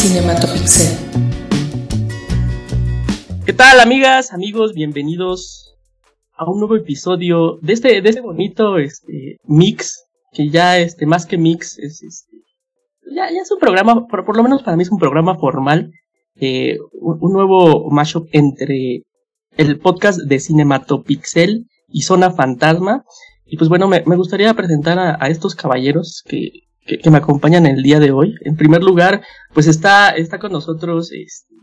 Cinematopixel. ¿Qué tal, amigas, amigos? Bienvenidos a un nuevo episodio de este, de este bonito este, mix, que ya este, más que mix, es este, ya, es un programa, por, lo menos para mí es un programa formal, eh, un, nuevo mashup entre el podcast de Cinematopixel y Zona Fantasma. Y pues bueno, me, gustaría presentar a estos caballeros que, que, que, me acompañan el día de hoy. En primer lugar, pues está, está con nosotros este,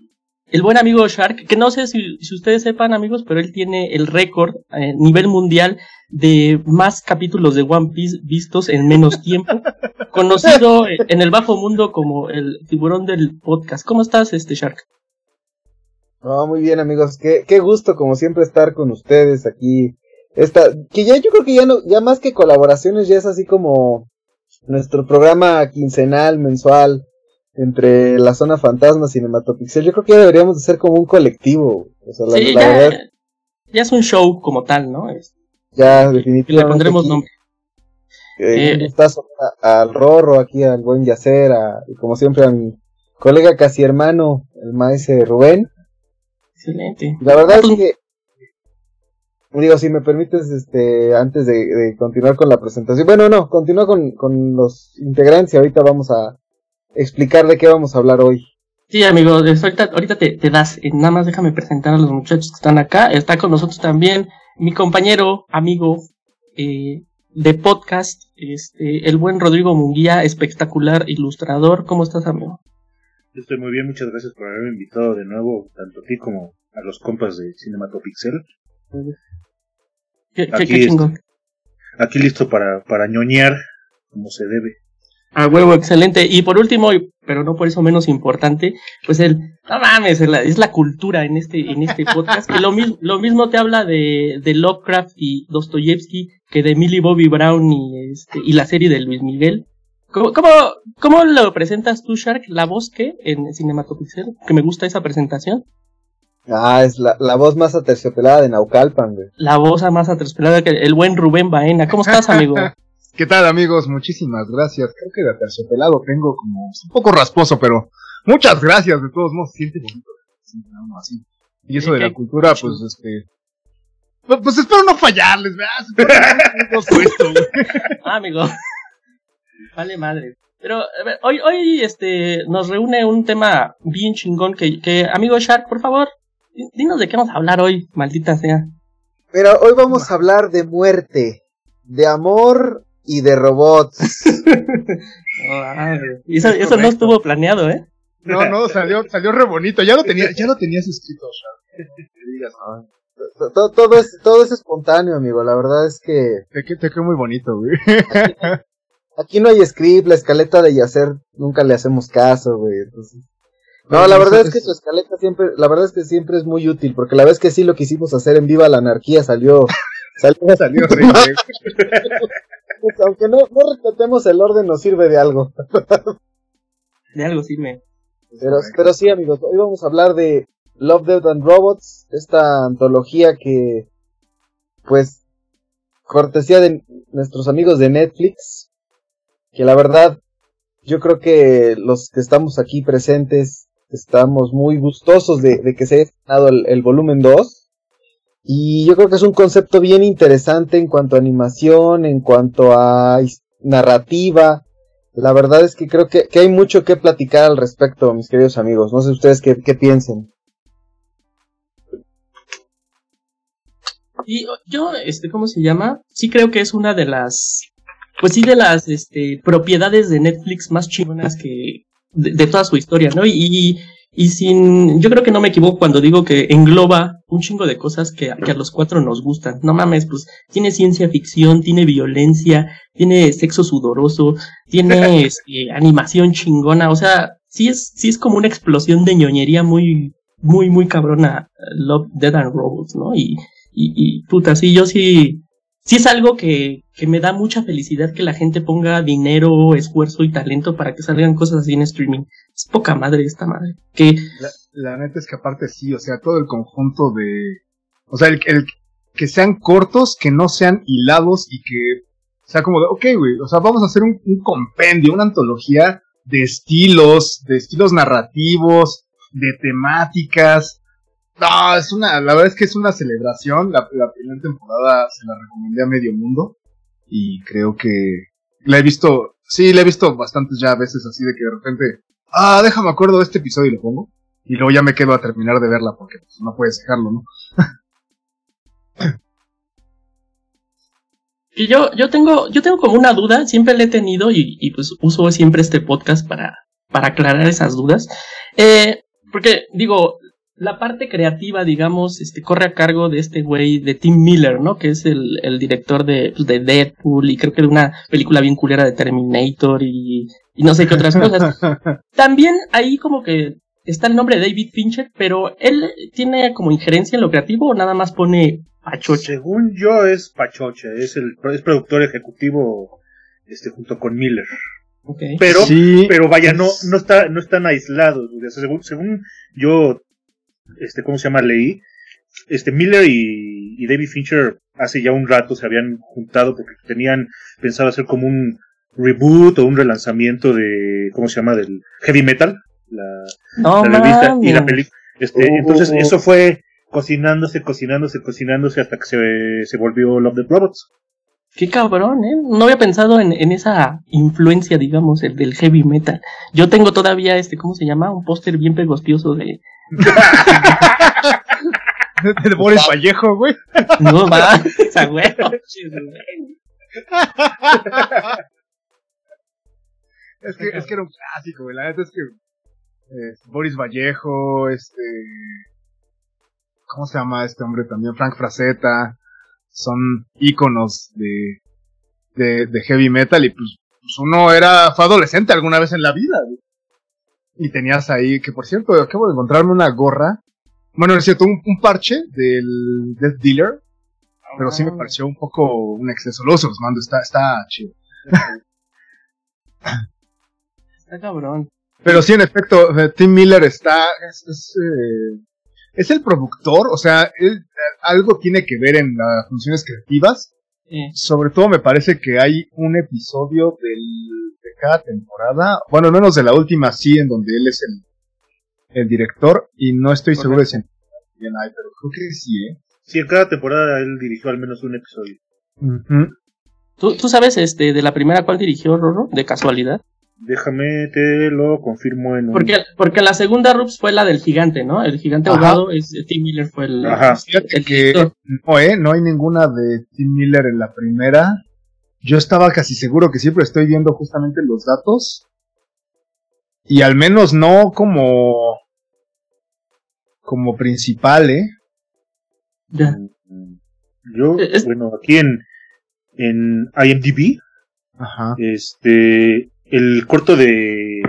el buen amigo Shark, que no sé si, si ustedes sepan amigos, pero él tiene el récord a nivel mundial de más capítulos de One Piece vistos en menos tiempo, conocido en el bajo mundo como el tiburón del podcast. ¿Cómo estás, este Shark? No, muy bien amigos, qué, qué gusto como siempre estar con ustedes aquí. Esta, que ya yo creo que ya no, ya más que colaboraciones, ya es así como nuestro programa quincenal, mensual, entre la zona fantasma cinematopixel. Yo creo que ya deberíamos de ser como un colectivo. O sea, la, sí, la ya, verdad, ya es un show como tal, ¿no? Es- ya y definitivamente. le pondremos aquí, nombre. eh, Eh, a- al Rorro, aquí al buen Yacer, a- y como siempre a mi colega casi hermano, el maestro Rubén. Excelente. La verdad Ah, es pues, que, digo, si me permites, este, antes de, de continuar con la presentación, bueno, no, continúa con, con los integrantes y ahorita vamos a explicar de qué vamos a hablar hoy. Sí, amigo, de- ahorita, ahorita te, te das. eh, Nada más déjame presentar a los muchachos que están acá. Está con nosotros también mi compañero, amigo eh, de podcast, este, el buen Rodrigo Munguía, espectacular ilustrador. ¿Cómo estás, amigo? Yo estoy muy bien, muchas gracias por haberme invitado de nuevo, tanto a ti como a los compas de Cinematopixel. Qué, Aquí qué listo para, para ñoñar como se debe. A huevo, excelente. Y por último, pero no por eso menos importante, pues el, no mames, es la, es la cultura en este, en este podcast, que lo mismo, lo mismo te habla de, de Lovecraft y Dostoyevsky que de Millie Bobby Brown y este, y la serie de Luis Miguel. ¿Cómo, cómo, cómo lo presentas tú, Shark? ¿La voz qué? En Cinematopixel, que me gusta esa presentación. Ah, es la, la voz más aterciopelada de Naucalpan, güey. La voz más atrasperada que el buen Rubén Baena. ¿Cómo estás, amigo? ¿Qué tal amigos? Muchísimas gracias. Creo que de terciopelado tengo como un poco rasposo, pero muchas gracias. De todos modos, se siente bonito. así. Y eso de la cultura, pues este. Pues, pues espero no fallarles, ¿verdad? Puesto, güey. Ah, amigo. Vale madre. Pero a ver, hoy, hoy este, nos reúne un tema bien chingón que, que, amigo Shark, por favor, dinos de qué vamos a hablar hoy, maldita sea. Mira, hoy vamos a hablar de muerte, de amor y de robots. Y eso, Es eso no estuvo planeado, ¿eh? No, no, salió, salió re bonito. Ya lo tenía, ya lo tenías escrito, todo, todo es, todo es espontáneo, amigo. La verdad es que Te, que- te quedó muy bonito, güey. aquí no hay script, la escaleta de Yacer nunca le hacemos caso, güey. Entonces... No, la verdad es que su escaleta siempre, la verdad es que siempre es muy útil, porque la vez que sí lo quisimos hacer en Viva la Anarquía salió, salió, Salió horrible. pues, aunque no, no respetemos el orden, nos sirve de algo. De algo sí me. Pero, pero sí, amigos, hoy vamos a hablar de Love, Death and Robots, esta antología que, pues, cortesía de nuestros amigos de Netflix, que la verdad, yo creo que los que estamos aquí presentes estamos muy gustosos de, que se haya estrenado el, volumen 2. Y yo creo que es un concepto bien interesante en cuanto a animación, en cuanto a narrativa, la verdad es que creo que, que hay mucho que platicar al respecto, mis queridos amigos. No sé ustedes qué, qué piensen. Y yo, este, ¿cómo se llama? Sí creo que es una de las, pues sí, de las, este, propiedades de Netflix más chingonas que, de, de toda su historia, ¿no? Y, y sin, yo creo que no me equivoco cuando digo que engloba un chingo de cosas que, que a los cuatro nos gustan. No mames, pues tiene ciencia ficción, tiene violencia, tiene sexo sudoroso, tiene este, animación chingona, o sea, sí es, sí es como una explosión de ñoñería muy, muy, muy cabrona, Love, Dead and Robots, ¿no? Y, y, y puta, sí, yo sí, sí es algo que, que me da mucha felicidad que la gente ponga dinero, esfuerzo y talento para que salgan cosas así en streaming. Es poca madre esta madre. La, neta es que aparte sí, o sea, todo el conjunto de... O sea, el, que sean cortos, que no sean hilados y que sea como de, ok, güey, o sea, vamos a hacer un compendio, una antología de estilos, de estilos narrativos, de temáticas. No, es una, la verdad es que es una celebración. La, primera temporada se la recomendé a medio mundo y creo que la he visto, sí, la he visto bastantes ya veces así de que de repente, ah, déjame acuerdo de este episodio y lo pongo. Y luego ya me quedo a terminar de verla porque pues, no puedes dejarlo, ¿no? Y yo, yo tengo, yo tengo como una duda, siempre la he tenido y, y pues uso siempre este podcast para, para aclarar esas dudas. Eh, porque digo, la parte creativa, digamos, este, corre a cargo de este güey de Tim Miller, ¿no? Que es el, el director de, pues, de Deadpool y creo que de una película bien culera de Terminator y, y no sé qué otras cosas. También ahí como que está el nombre de David Fincher, pero él tiene como injerencia en lo creativo o nada más pone pachoche. Según yo es Pachoche, es el es productor ejecutivo este junto con Miller. Okay. Pero Sí, pero vaya, no no está no están aislados, o sea, según según yo este cómo se llama leí, este Miller y, y David Fincher hace ya un rato se habían juntado porque tenían pensado hacer como un reboot o un relanzamiento de cómo se llama del heavy metal, la No la revista y la película. Este, Oh. entonces eso fue cocinándose, cocinándose, cocinándose hasta que se, se volvió Love the Robots. Qué cabrón, ¿eh? No había pensado en, en esa influencia, digamos, el del heavy metal. Yo tengo todavía este, ¿cómo se llama? Un póster bien pegostioso de... de Boris Vallejo, güey. No va, esa huevo. Es que, es que era un clásico, güey. La neta es que eh, Boris Vallejo, este. ¿Cómo se llama este hombre también? Frank Frazetta. Son íconos de, de, de heavy metal y pues, pues uno era, fue adolescente alguna vez en la vida, güey. Y tenías ahí, que por cierto, acabo de encontrarme una gorra. Bueno, es cierto, un, un parche del Death Dealer. Pero sí me pareció un poco un exceso. Los mando, está, está chido. Está cabrón. Pero sí, en efecto, eh, Tim Miller está. Es, es, eh, es el productor, o sea, él algo tiene que ver en las funciones creativas. Eh, Sobre todo me parece que hay un episodio del, de cada temporada, bueno, al menos de la última sí, en donde él es el, el director, y no estoy seguro de si en- bien hay, pero creo que sí, ¿eh? Sí, en cada temporada él dirigió al menos un episodio. ¿tú, ¿Tú sabes este de la primera cuál dirigió Rorro? De casualidad. Déjame, te lo confirmo en un... Porque, porque la segunda Rups fue la del gigante, ¿no? El gigante Ajá. ahogado, es, Tim Miller fue el, Ajá. Fíjate el que no, ¿eh? No hay ninguna de Tim Miller en la primera. Yo estaba casi seguro que siempre estoy viendo justamente los datos. Y al menos no como. como principal, ¿eh? Ya. Yo, Es- bueno, aquí en, en IMDb, Ajá. este, el corto de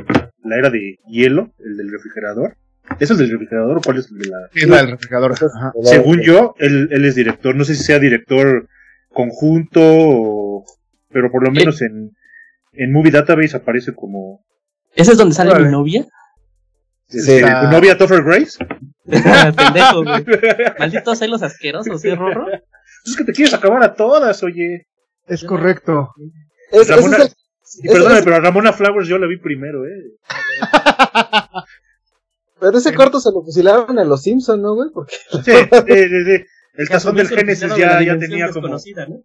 la era de hielo, el del refrigerador. ¿Es el del refrigerador o cuál es el de la...? Es la del refrigerador. Ajá. Según yo, él, él es director. No sé si sea director conjunto o... Pero por lo menos en, en Movie Database aparece como... ¿Ese es donde sale mi novia? este, Sí. ¿Tu novia Topher Grace? Pendejo, güey. Malditos celos asquerosos, ¿sí, Rorro? Es que te quieres acabar a todas, oye. Es correcto. Es- ese Ramona- es el- Y perdóname, pero a Ramona Flowers yo la vi primero, ¿eh? pero ese corto se lo fusilaron a los Simpson, ¿no, güey? Porque Sí, sí, sí, sí. El tazón del Génesis ya, ya dimensión tenía como... desconocida, ¿no?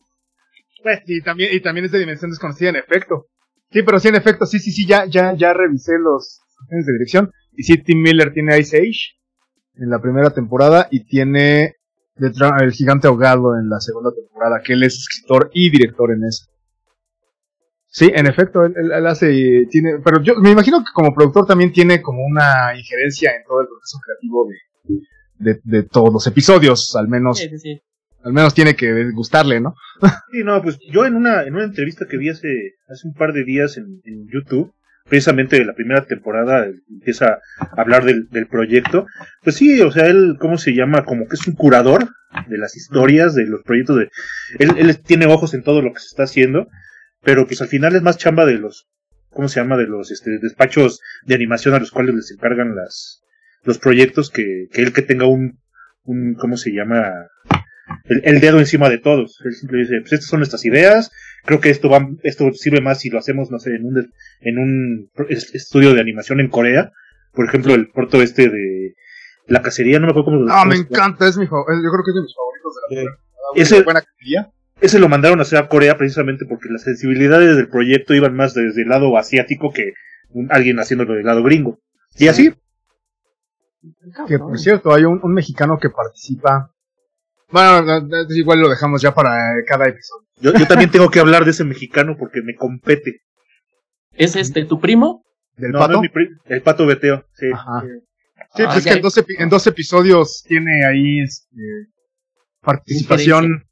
Y también, y también es de dimensión desconocida, en efecto. Sí, pero sí, en efecto, sí, sí, sí, ya, ya, ya revisé los de dirección. Y sí, Tim Miller tiene Ice Age en la primera temporada y tiene El Gigante Ahogado en la segunda temporada, que él es escritor y director en eso. Sí, en efecto, él, él- él hace, tiene, pero yo me imagino que como productor también tiene como una injerencia en todo el proceso creativo de, de, de todos los episodios, al menos, Sí, sí, sí. al menos tiene que gustarle, ¿no? Sí, no, pues yo en una, en una entrevista que vi hace, hace un par de días en, en YouTube, precisamente de la primera temporada, empieza a hablar del, del proyecto. Pues sí, o sea, él, ¿cómo se llama? Como que es un curador de las historias, de los proyectos de... Él, él tiene ojos en todo lo que se está haciendo, pero pues al final es más chamba de los, ¿cómo se llama? De los este, despachos de animación a los cuales les encargan las, los proyectos que, que él que tenga un, un, ¿cómo se llama? el, dedo encima de todos. Él siempre dice, pues estas son nuestras ideas, creo que esto va, esto sirve más si lo hacemos, no sé, en un, en un estudio de animación en Corea. Por ejemplo, el corto este de la cacería, no me acuerdo cómo Ah, me encanta, es mi favorito, yo creo que es de mis favoritos de la. Ese, buena cacería. Ese lo mandaron a hacer a Corea precisamente porque las sensibilidades del proyecto iban más desde el lado asiático que alguien haciéndolo del lado gringo. Y así. Que por cierto, hay un, mexicano que participa. Bueno, igual lo dejamos ya para cada episodio. Yo, yo también tengo que hablar de ese mexicano porque me compete. ¿Es este tu primo? ¿Del pato? el pato Beteo, sí. Sí, pues es que en dos, en dos, episodios tiene ahí este, participación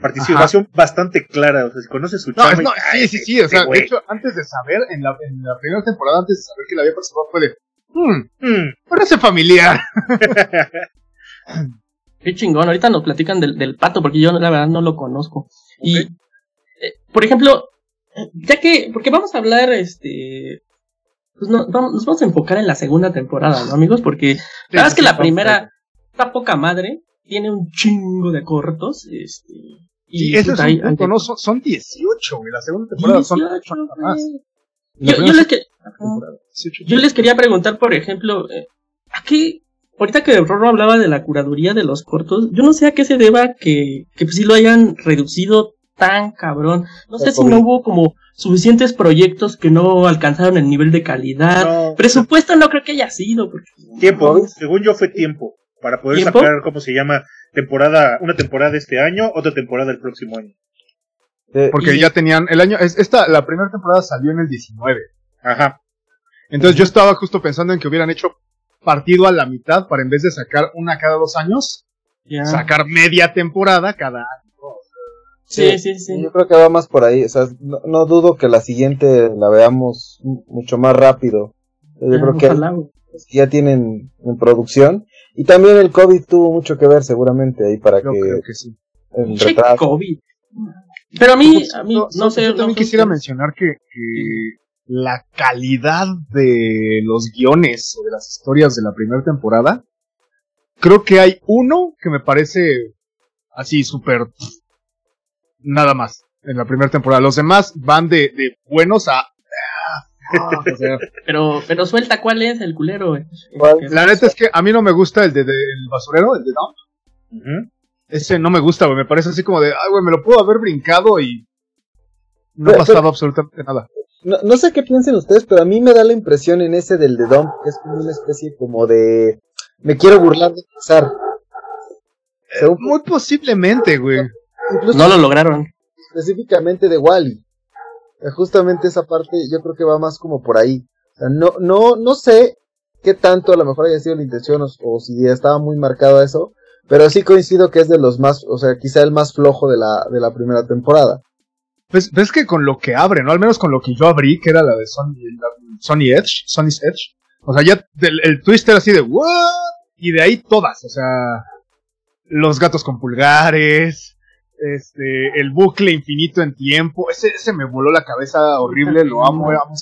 participación bastante clara. O sea, si conoces su chama. No, sí, sí, sí. O sea, de hecho, antes de saber, en la, en la primera temporada, antes de saber que la había participado, fue de. Hmm, hmm, parece familiar. Qué chingón. Ahorita nos platican del, del pato, porque yo la verdad no lo conozco. Y, eh, por ejemplo, ya que, porque vamos a hablar, este, pues no, vamos, nos vamos a enfocar en la segunda temporada, ¿no, amigos? Porque la verdad es que la primera está poca madre, tiene un chingo de cortos, este, y ese es un punto, ¿no? Son, son 18, güey. La segunda temporada son 18 más. Yo, yo, les que, yo, les quería preguntar, por ejemplo, eh, ¿a qué? Ahorita que Rorro hablaba de la curaduría de los cortos, yo no sé a qué se deba que, que pues sí lo hayan reducido tan cabrón. No sé si no hubo como suficientes proyectos que no alcanzaron el nivel de calidad. Presupuesto no creo que haya sido. Porque... Tiempo, según yo fue tiempo para poder sacar, ¿cómo se llama? Temporada, una temporada este año, otra temporada el próximo año. Eh, Porque ya tenían, el año, esta, la primera temporada salió en el 19. Ajá. Entonces yo estaba justo pensando en que hubieran hecho partido a la mitad para en vez de sacar una cada dos años, sacar media temporada cada año. Sí, sí, sí, Yo creo que va más por ahí. O sea, no, dudo que la siguiente la veamos mucho más rápido. Yo creo que ya tienen en producción. Y también el COVID tuvo mucho que ver seguramente ahí para que... Creo que sí. El COVID. Pero a mí, a mí, no, sé. Yo también quisiera mencionar que, que, la calidad de los guiones o de las historias de la primera temporada, creo que hay uno que me parece así súper... Nada más en la primera temporada. Los demás van de, de buenos a pero, pero suelta cuál es el culero, La neta es que a mí no me gusta el de, el basurero, el de Dump. Ese no me gusta, güey. Me parece así como de, ay, güey, me lo puedo haber brincado y no ha pasado absolutamente nada. No, no, sé qué piensen ustedes, pero a mí me da la impresión en ese del de Dump que es como una especie como de, me quiero burlar de pasar. Eh, muy posiblemente, güey. no lo lograron. Específicamente de Wally. Eh, justamente esa parte yo creo que va más como por ahí. no, no, no sé qué tanto a lo mejor haya sido la intención o, si estaba muy marcado eso, pero sí coincido que es de los más, o sea, quizá el más flojo de la, de la primera temporada. Pues ves que con lo que abre, ¿no? Al menos con lo que yo abrí, que era la de Sony, Sony Edge, Sony's Edge. O sea, ya el, el twist era así de ¿what? Y de ahí todas, o sea, los gatos con pulgares, este, el bucle infinito en tiempo, ese, ese me voló la cabeza horrible, lo amo, amo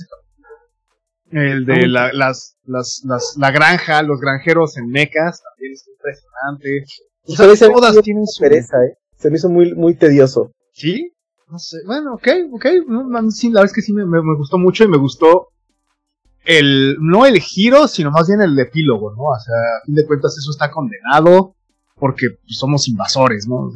El de la, las, las, las, la granja, los granjeros en mecas, también es impresionante. O todas tienen su... Pereza, ¿eh? Se me hizo muy, muy tedioso. ¿Sí? No sé, bueno, ok, ok, sí, la verdad es que sí me, me, gustó mucho y me gustó el, no el giro, sino más bien el epílogo, ¿no? O sea, a fin de cuentas eso está condenado, porque somos invasores, ¿no?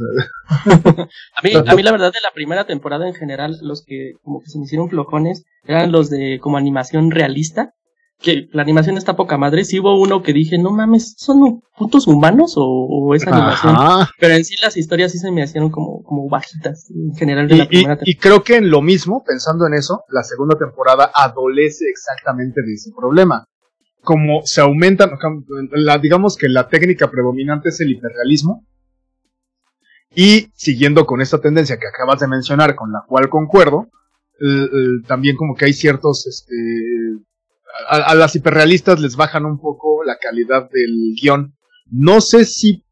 a, mí, a mí la verdad de la primera temporada en general, los que como que se me hicieron flojones eran los de como animación realista, que la animación está poca madre, sí hubo uno que dije, no mames, ¿son putos humanos o, es animación? Pero en sí las historias sí se me hicieron como, como bajitas en general de la primera temporada. Y creo que en lo mismo, pensando en eso, la segunda temporada adolece exactamente de ese problema como se aumentan, digamos que la técnica predominante es el hiperrealismo. Y siguiendo con esta tendencia que acabas de mencionar, con la cual concuerdo, también como que hay ciertos, este, a, las hiperrealistas les bajan un poco la calidad del guion. No sé si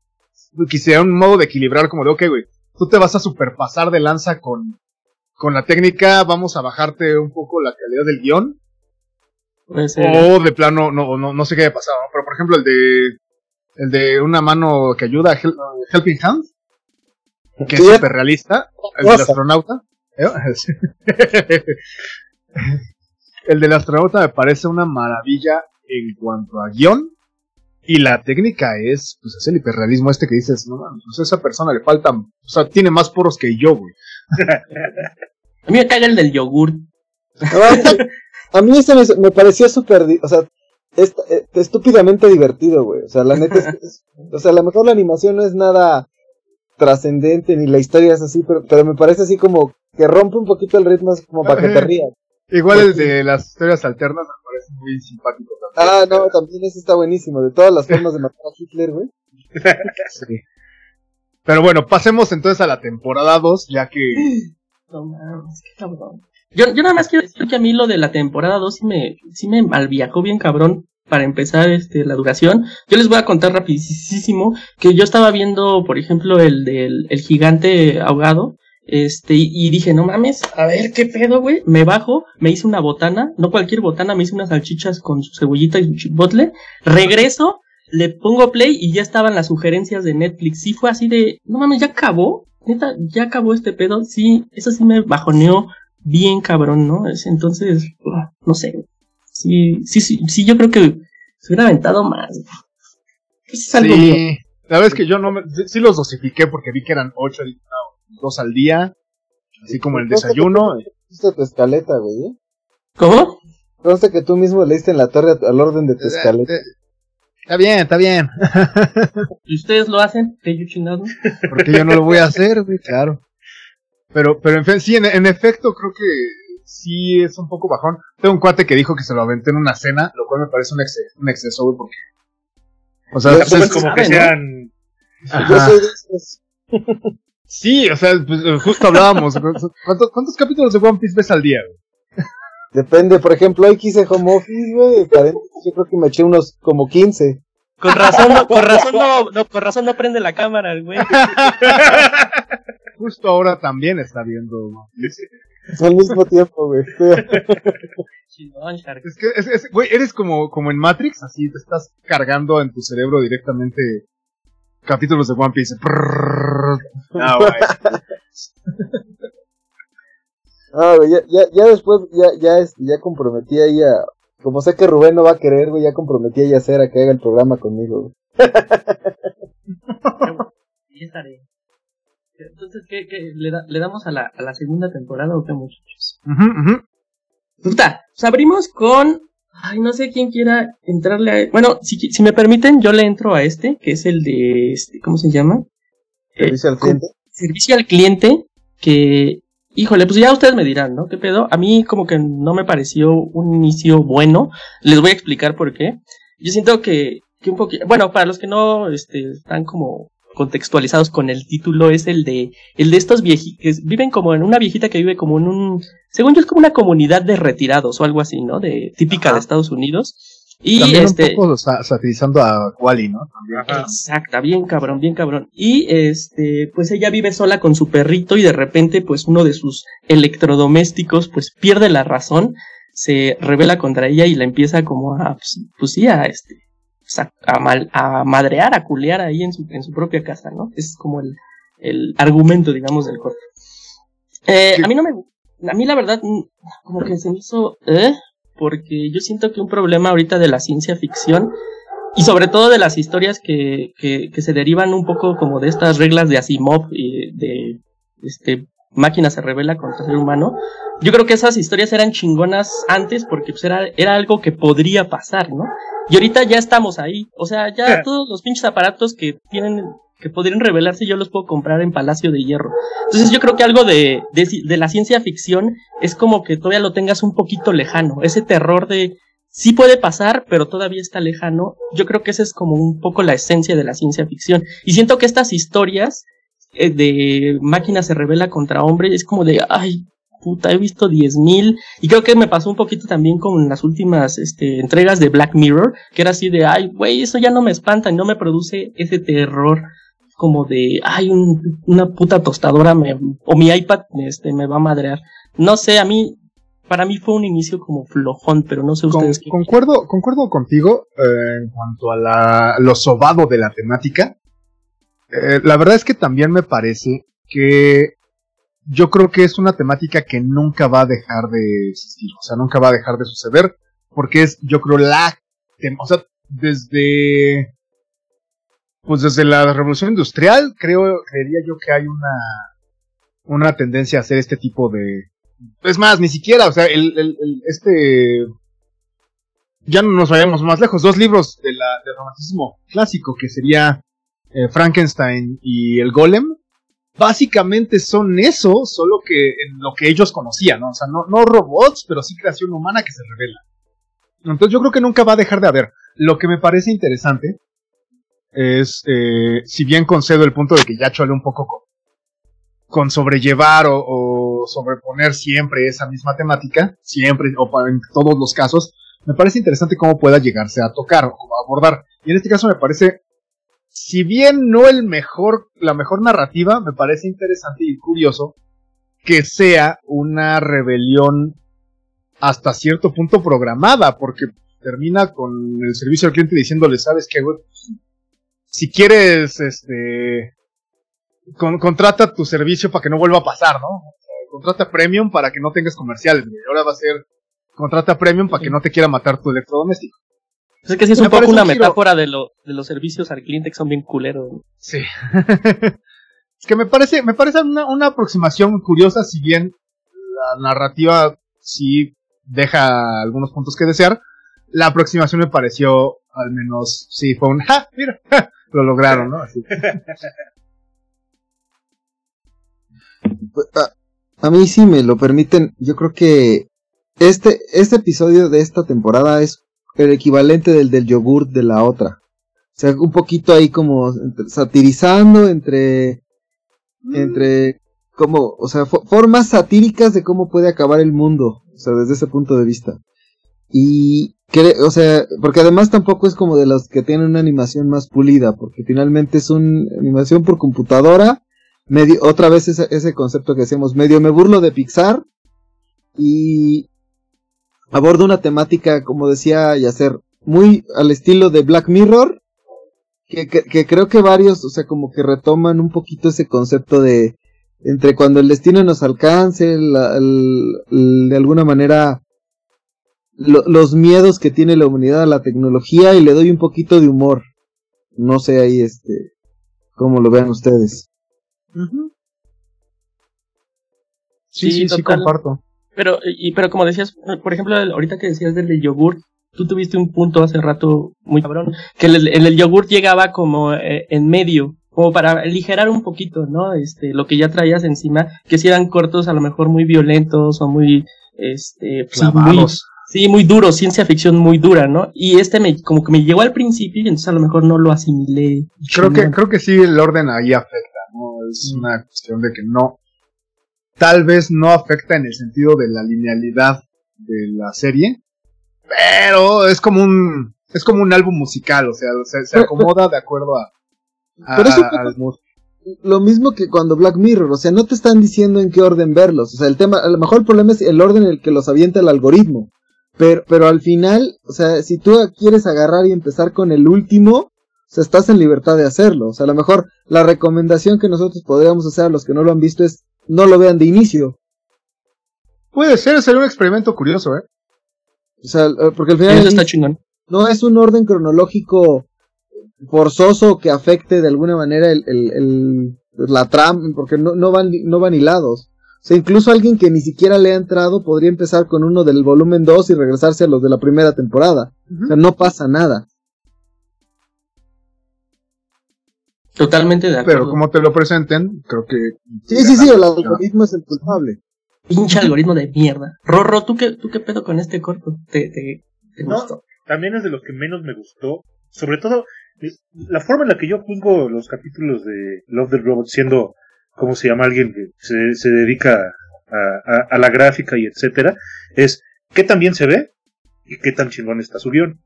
quisiera un modo de equilibrar como de, ok, güey, tú te vas a superpasar de lanza con, con la técnica, vamos a bajarte un poco la calidad del guion o de plano, no, no, no sé qué haya pasado, pero por ejemplo el de el de una mano que ayuda, Helping Hand, que es súper realista, el del astronauta. el del astronauta me parece una maravilla en cuanto a guion. Y la técnica es, pues es el hiperrealismo este que dices, no pues a esa persona le faltan, o sea, tiene más poros que yo, güey. a mí me caga el del yogur. A mí este me, parecía súper, o sea, es, eh, estúpidamente divertido, güey. O sea, la neta es, o sea, a lo mejor la animación no es nada trascendente ni la historia es así, pero, pero me parece así como que rompe un poquito el ritmo como para que te rías. Igual el de las historias alternas me parece muy simpático también. Ah, no, también ese está buenísimo, de todas las formas de matar a Hitler, güey. sí. Pero bueno, pasemos entonces a la temporada 2, ya que... No mames, qué cabrón. Yo, yo nada más quiero decir que a mí lo de la temporada 2 sí me, sí me bien cabrón para empezar este, la duración. Yo les voy a contar rapidísimo que yo estaba viendo, por ejemplo, el del el gigante ahogado. Este, y dije, no mames, a ver qué pedo, güey. Me bajo, me hice una botana, no cualquier botana, me hice unas salchichas con su cebollita y su chipotle. Regreso, le pongo play y ya estaban las sugerencias de Netflix. Sí fue así de, no mames, ya acabó. Neta, ya acabó este pedo. Sí, eso sí me bajoneó bien cabrón, ¿no? Entonces, no sé. Sí, sí, sí, sí, yo creo que se hubiera aventado más. sí, la verdad es que yo no me, sí los dosifiqué porque vi que eran ocho, dos al día, así como el desayuno. Hiciste tu escaleta, güey. ¿eh? ¿Cómo? Consta que tú mismo leíste en la torre al orden de tu escaleta. Está bien, está bien. ¿Y ustedes lo hacen? ¿Qué yo chingado? Porque yo no lo voy a hacer, güey, claro. Pero, pero en fin, sí, en, efecto, creo que sí es un poco bajón. Tengo un cuate que dijo que se lo aventé en una cena, lo cual me parece un, un exceso, güey, porque. O sea, pues es como que sean. sí, o sea, pues, justo hablábamos. ¿cuántos, ¿Cuántos capítulos de One Piece ves al día, güey? Depende, por ejemplo, hoy quise home office, güey. Yo creo que me eché unos como 15. Con razón, no, con razón no, no, con razón no prende la cámara, güey. justo ahora también está viendo. Al mismo tiempo, güey. es que, es, güey, eres como, como en Matrix, así te estás cargando en tu cerebro directamente capítulos de One Piece. Ah, güey. Ah, güey, ya, ya, ya después, ya, ya, ya comprometí ahí a, como sé que Rubén no va a querer, güey, ya comprometí a hacer a que haga el programa conmigo, güey. estaré. Entonces, ¿qué, qué le, le, damos a la, a la segunda temporada o qué, muchachos? Puta, pues abrimos con. Ay, no sé quién quiera entrarle a. Bueno, si, si me permiten, yo le entro a este, que es el de. Este, ¿Cómo se llama? Servicio al cliente. Servicio al cliente, que. Híjole, pues ya ustedes me dirán, ¿no? ¿Qué pedo? A mí como que no me pareció un inicio bueno. Les voy a explicar por qué. Yo siento que, que un poquito, bueno, para los que no este, están como contextualizados con el título es el de el de estos viejitos viven como en una viejita que vive como en un según yo es como una comunidad de retirados o algo así no de típica de Estados Unidos. Y También este un poco satirizando a Wally no exacta bien cabrón bien cabrón. Y este pues ella vive sola con su perrito y de repente pues uno de sus electrodomésticos pues pierde la razón se revela contra ella y la empieza como a pues, pues sí a este a, mal, a madrear, a culear ahí en su, en su propia casa, ¿no? Es como el, el argumento, digamos, del corto. Eh, a mí no me, a mí la verdad, mm, como que se me hizo, ¿eh? Porque yo siento que un problema ahorita de la ciencia ficción y sobre todo de las historias que, que, que se derivan un poco como de estas reglas de Asimov y de, este, máquina se revela contra el ser humano. Yo creo que esas historias eran chingonas antes porque pues era, era algo que podría pasar, ¿no? Y ahorita ya estamos ahí. O sea, ya todos los pinches aparatos que tienen, que podrían revelarse, yo los puedo comprar en Palacio de Hierro. Entonces yo creo que algo de, de, la ciencia ficción es como que todavía lo tengas un poquito lejano. Ese terror de sí puede pasar, pero todavía está lejano. Yo creo que esa es como un poco la esencia de la ciencia ficción. Y siento que estas historias de máquina se revela contra hombre es como de, ay, puta, he visto 10.000 y creo que me pasó un poquito también con las últimas este, entregas de Black Mirror, que era así de, ay, güey, eso ya no me espanta no me produce ese terror como de, ay, una puta tostadora me, o mi iPad este, me va a madrear. No sé, a mí, para mí fue un inicio como flojón, pero no sé ustedes qué. Concuerdo, concuerdo contigo eh, en cuanto a la, lo sobado de la temática. Eh, la verdad es que también me parece que yo creo que es una temática que nunca va a dejar de existir, o sea, nunca va a dejar de suceder, porque es, yo creo, la, o sea, desde, pues desde la revolución industrial, creo, creería yo que hay una, una tendencia a hacer este tipo de, es más, ni siquiera, o sea, el, el, este, ya no nos vayamos más lejos, dos libros de la, del romanticismo clásico, que sería eh, Frankenstein y el Golem, básicamente son eso, solo que en lo que ellos conocían, ¿no? O sea, no, robots, pero sí creación humana que se revela. Entonces yo creo que nunca va a dejar de haber. Lo que me parece interesante es, eh, si bien concedo el punto de que ya chole un poco con, sobrellevar o, sobreponer siempre esa misma temática, siempre o en todos los casos, me parece interesante cómo pueda llegarse a tocar o abordar. Y en este caso me parece si bien no el mejor, la mejor narrativa, me parece interesante y curioso que sea una rebelión hasta cierto punto programada, porque termina con el servicio al cliente diciéndole, sabes qué, güey, si quieres, este, contrata tu servicio para que no vuelva a pasar, ¿no? Contrata premium para que no tengas comerciales, güey. Ahora va a ser, contrata premium para que no te quiera matar tu electrodoméstico. Es que sí es un poco una metáfora de, lo, de los servicios al cliente que son bien culeros. Sí. es que me parece, me parece una, una aproximación curiosa, si bien la narrativa sí deja algunos puntos que desear. La aproximación me pareció, al menos, sí, fue un, ¡ja! Mira, lo lograron, ¿no? Así. Pues, a, a, mí sí me lo permiten, yo creo que este, este episodio de esta temporada es el equivalente del del yogur de la otra. O sea, un poquito ahí como satirizando entre, mm. entre, como, o sea, formas satíricas de cómo puede acabar el mundo, o sea, desde ese punto de vista. Y, o sea, porque además tampoco es como de los que tienen una animación más pulida, porque finalmente es una animación por computadora, medio, otra vez ese, ese concepto que decíamos, medio me burlo de Pixar, y aborda una temática, como decía Yacer, muy al estilo de Black Mirror, que, que, creo que varios, o sea, como que retoman un poquito ese concepto de entre cuando el destino nos alcance, de alguna manera los miedos que tiene la humanidad a la tecnología y le doy un poquito de humor. No sé ahí este cómo lo vean ustedes. Sí, sí, sí, comparto. Pero, y, pero como decías, por ejemplo, ahorita que decías del yogur, tú tuviste un punto hace rato muy cabrón, que el, el, el yogur llegaba como eh, en medio, como para aligerar un poquito, ¿no? Este, lo que ya traías encima, que si eran cortos a lo mejor muy violentos o muy, este, pues, muy, sí, muy duro, ciencia ficción muy dura, ¿no? Y este me, como que me llegó al principio y entonces a lo mejor no lo asimilé. Creo que, creo que sí el orden ahí afecta, ¿no? Es mm. una cuestión de que no, tal vez no afecta en el sentido de la linealidad de la serie, pero es como un es como un álbum musical, o sea, se, acomoda de acuerdo a, pero eso al Lo mismo que cuando Black Mirror, o sea, no te están diciendo en qué orden verlos, o sea, el tema, a lo mejor el problema es el orden en el que los avienta el algoritmo, pero, pero al final, o sea, si tú quieres agarrar y empezar con el último, o sea, estás en libertad de hacerlo, o sea, a lo mejor la recomendación que nosotros podríamos hacer a los que no lo han visto es no lo vean de inicio. Puede ser, sería un experimento curioso, ¿eh? O sea, eh, porque al final... Eso está chingón. No es un orden cronológico forzoso que afecte de alguna manera el, el, el la trama, porque no, no, van, no van hilados. O sea, incluso alguien que ni siquiera le ha entrado podría empezar con uno del volumen 2 y regresarse a los de la primera temporada. O sea, no pasa nada. Totalmente de acuerdo. Pero como te lo presenten, creo que... Sí, sí, sí, el algoritmo es el culpable. Pinche algoritmo de mierda. Rorro, ¿tú qué, ¿tú qué pedo con este corto? ¿Te, te, te gustó? También es de los que menos me gustó. Sobre todo, la forma en la que yo juzgo los capítulos de Love the Robot siendo, ¿cómo se llama? Alguien que se, se dedica a, a, a la gráfica y etcétera, es qué tan bien se ve y qué tan chingón está su guion.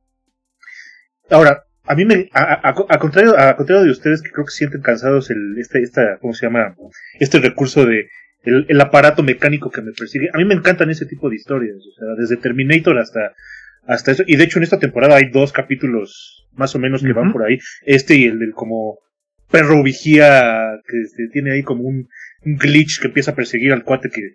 Ahora, a mí me, a, contrario, a contrario de ustedes que creo que sienten cansados el, este, esta, ¿cómo se llama? Este recurso de el, el, aparato mecánico que me persigue. A mí me encantan ese tipo de historias, o sea, desde Terminator hasta, hasta eso. Y de hecho en esta temporada hay dos capítulos más o menos que van por ahí. Este y el del como perro vigía que este, tiene ahí como un un glitch que empieza a perseguir al cuate que,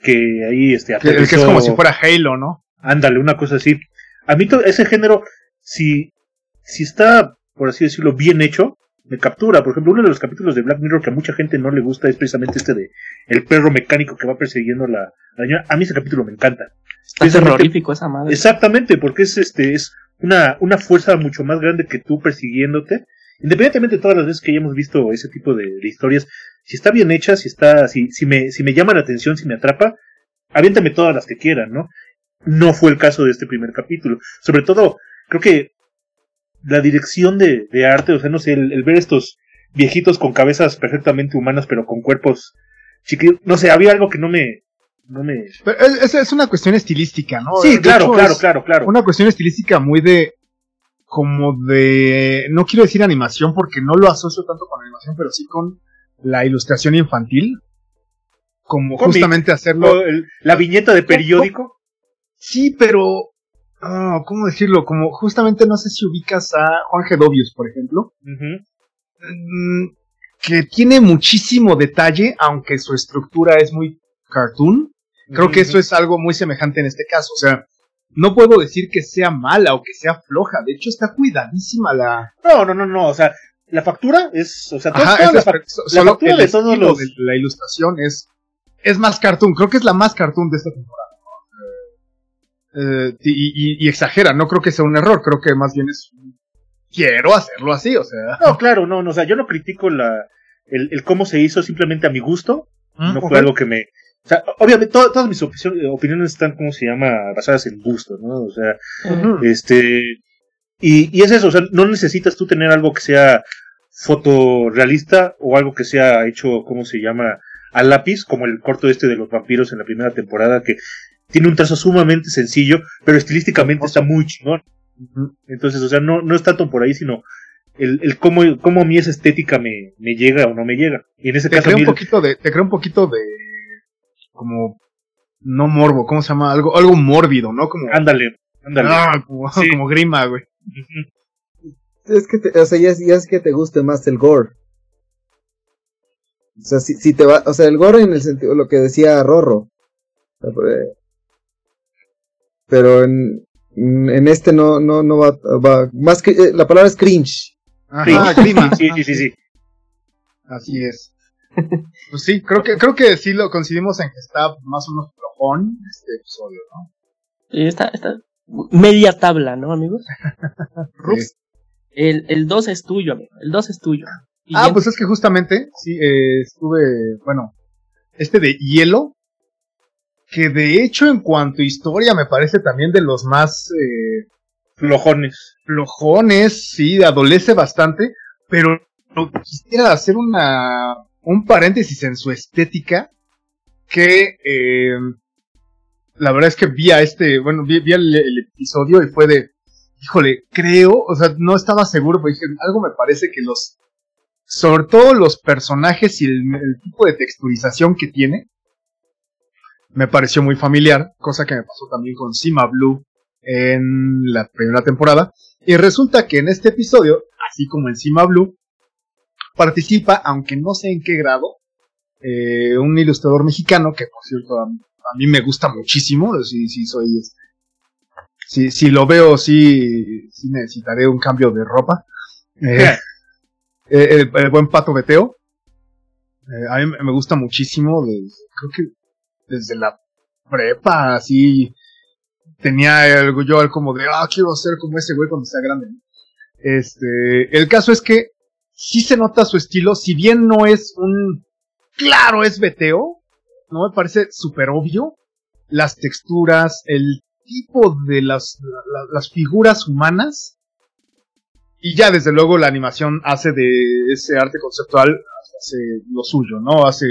que ahí este, que, es como si fuera Halo, ¿no? Ándale, una cosa así. A mí ese género, si, si está, por así decirlo, bien hecho, me captura. Por ejemplo, uno de los capítulos de Black Mirror que a mucha gente no le gusta es precisamente este de el perro mecánico que va persiguiendo la, la A mí ese capítulo me encanta. Está terrorífico esa madre. Exactamente, porque es este, es una, una fuerza mucho más grande que tú persiguiéndote. Independientemente de todas las veces que hayamos visto ese tipo de, historias, si está bien hecha, si está, si, si me, si me llama la atención, si me atrapa, aviéntame todas las que quieran, ¿no? No fue el caso de este primer capítulo. Sobre todo, creo que la dirección de, de arte, o sea, no sé, el, ver estos viejitos con cabezas perfectamente humanas, pero con cuerpos chiquitos, no sé, había algo que no me, no me... es, es, una cuestión estilística, ¿no? Sí, claro, claro, claro, claro. Una cuestión estilística muy de, como de, no quiero decir animación porque no lo asocio tanto con animación, pero sí con la ilustración infantil. Como justamente hacerlo. la viñeta de periódico. Sí, pero Ah, ¿cómo decirlo? Como justamente no sé si ubicas a Juan Gedovius, por ejemplo, mm, que tiene muchísimo detalle, aunque su estructura es muy cartoon. Creo que eso es algo muy semejante en este caso. O sea, no puedo decir que sea mala o que sea floja. De hecho, está cuidadísima la. No, no, no, no. O sea, la factura es. O sea, la, factura de todos los. la ilustración es. Es más cartoon. Creo que es la más cartoon de esta temporada. Eh, y, exagera, no creo que sea un error, creo que más bien es quiero hacerlo así, o sea. No, claro, no, no o sea, yo no critico la, el, cómo se hizo simplemente a mi gusto, mm, no fue algo que me, o sea, obviamente todas mis opiniones están, ¿cómo se llama?, basadas en gusto, ¿no? O sea, este, y, y es eso, o sea, no necesitas tú tener algo que sea fotorrealista o algo que sea hecho, ¿cómo se llama?, a lápiz, como el corto este de los vampiros en la primera temporada, que tiene un trazo sumamente sencillo, pero estilísticamente está muy chingón. Entonces, o sea, no, no es tanto por ahí, sino el, el cómo, cómo a mí esa estética me, me llega o no me llega. Y en ese te caso. Crea un poquito de, te crea un poquito de. como. no morbo, ¿cómo se llama? Algo, algo mórbido, ¿no? Como. Ándale, ándale. Ah, como, grima, güey. Es que, te, o sea, ya es, ya es que te guste más el gore. O sea, si, si te va, o sea, el gore en el sentido, lo que decía Rorro. Pero en, en este no, no, no va, va más que, eh, la palabra es cringe. Ah, clima. Sí, sí, sí, sí. Así es. Pues sí, creo que, creo que sí lo coincidimos en que está más o menos flojón este episodio, ¿no? Sí, está, está media tabla, ¿no, amigos? El, el 2 es tuyo, amigo. El 2 es tuyo. ah, pues es que justamente, sí, eh, estuve, bueno, este de hielo, que de hecho en cuanto a historia me parece también de los más eh, flojones. Flojones, sí, adolece bastante, pero quisiera hacer una un paréntesis en su estética que eh, la verdad es que vi a este, bueno, vi, el, episodio y fue de, híjole, creo, o sea, no estaba seguro, pero dije, algo me parece que los, sobre todo los personajes y el tipo de texturización que tiene, me pareció muy familiar, cosa que me pasó también con Sima Blue en la primera temporada. Y resulta que en este episodio, así como en Sima Blue, participa, aunque no sé en qué grado, eh, un ilustrador mexicano que, por cierto, a, mí me gusta muchísimo. Si, si soy. Si, si lo veo, sí, sí necesitaré un cambio de ropa. Eh, eh, el, buen Pato Beteo. a mí me gusta muchísimo. creo que desde la prepa, así tenía algo yo como de, ah, quiero ser como ese güey cuando sea grande. Este, el caso es que sí se nota su estilo, si bien no es un, claro, es veteo, no me parece súper obvio, las texturas, el tipo de las, las figuras humanas, y ya desde luego la animación hace de ese arte conceptual, hace lo suyo, ¿no? Hace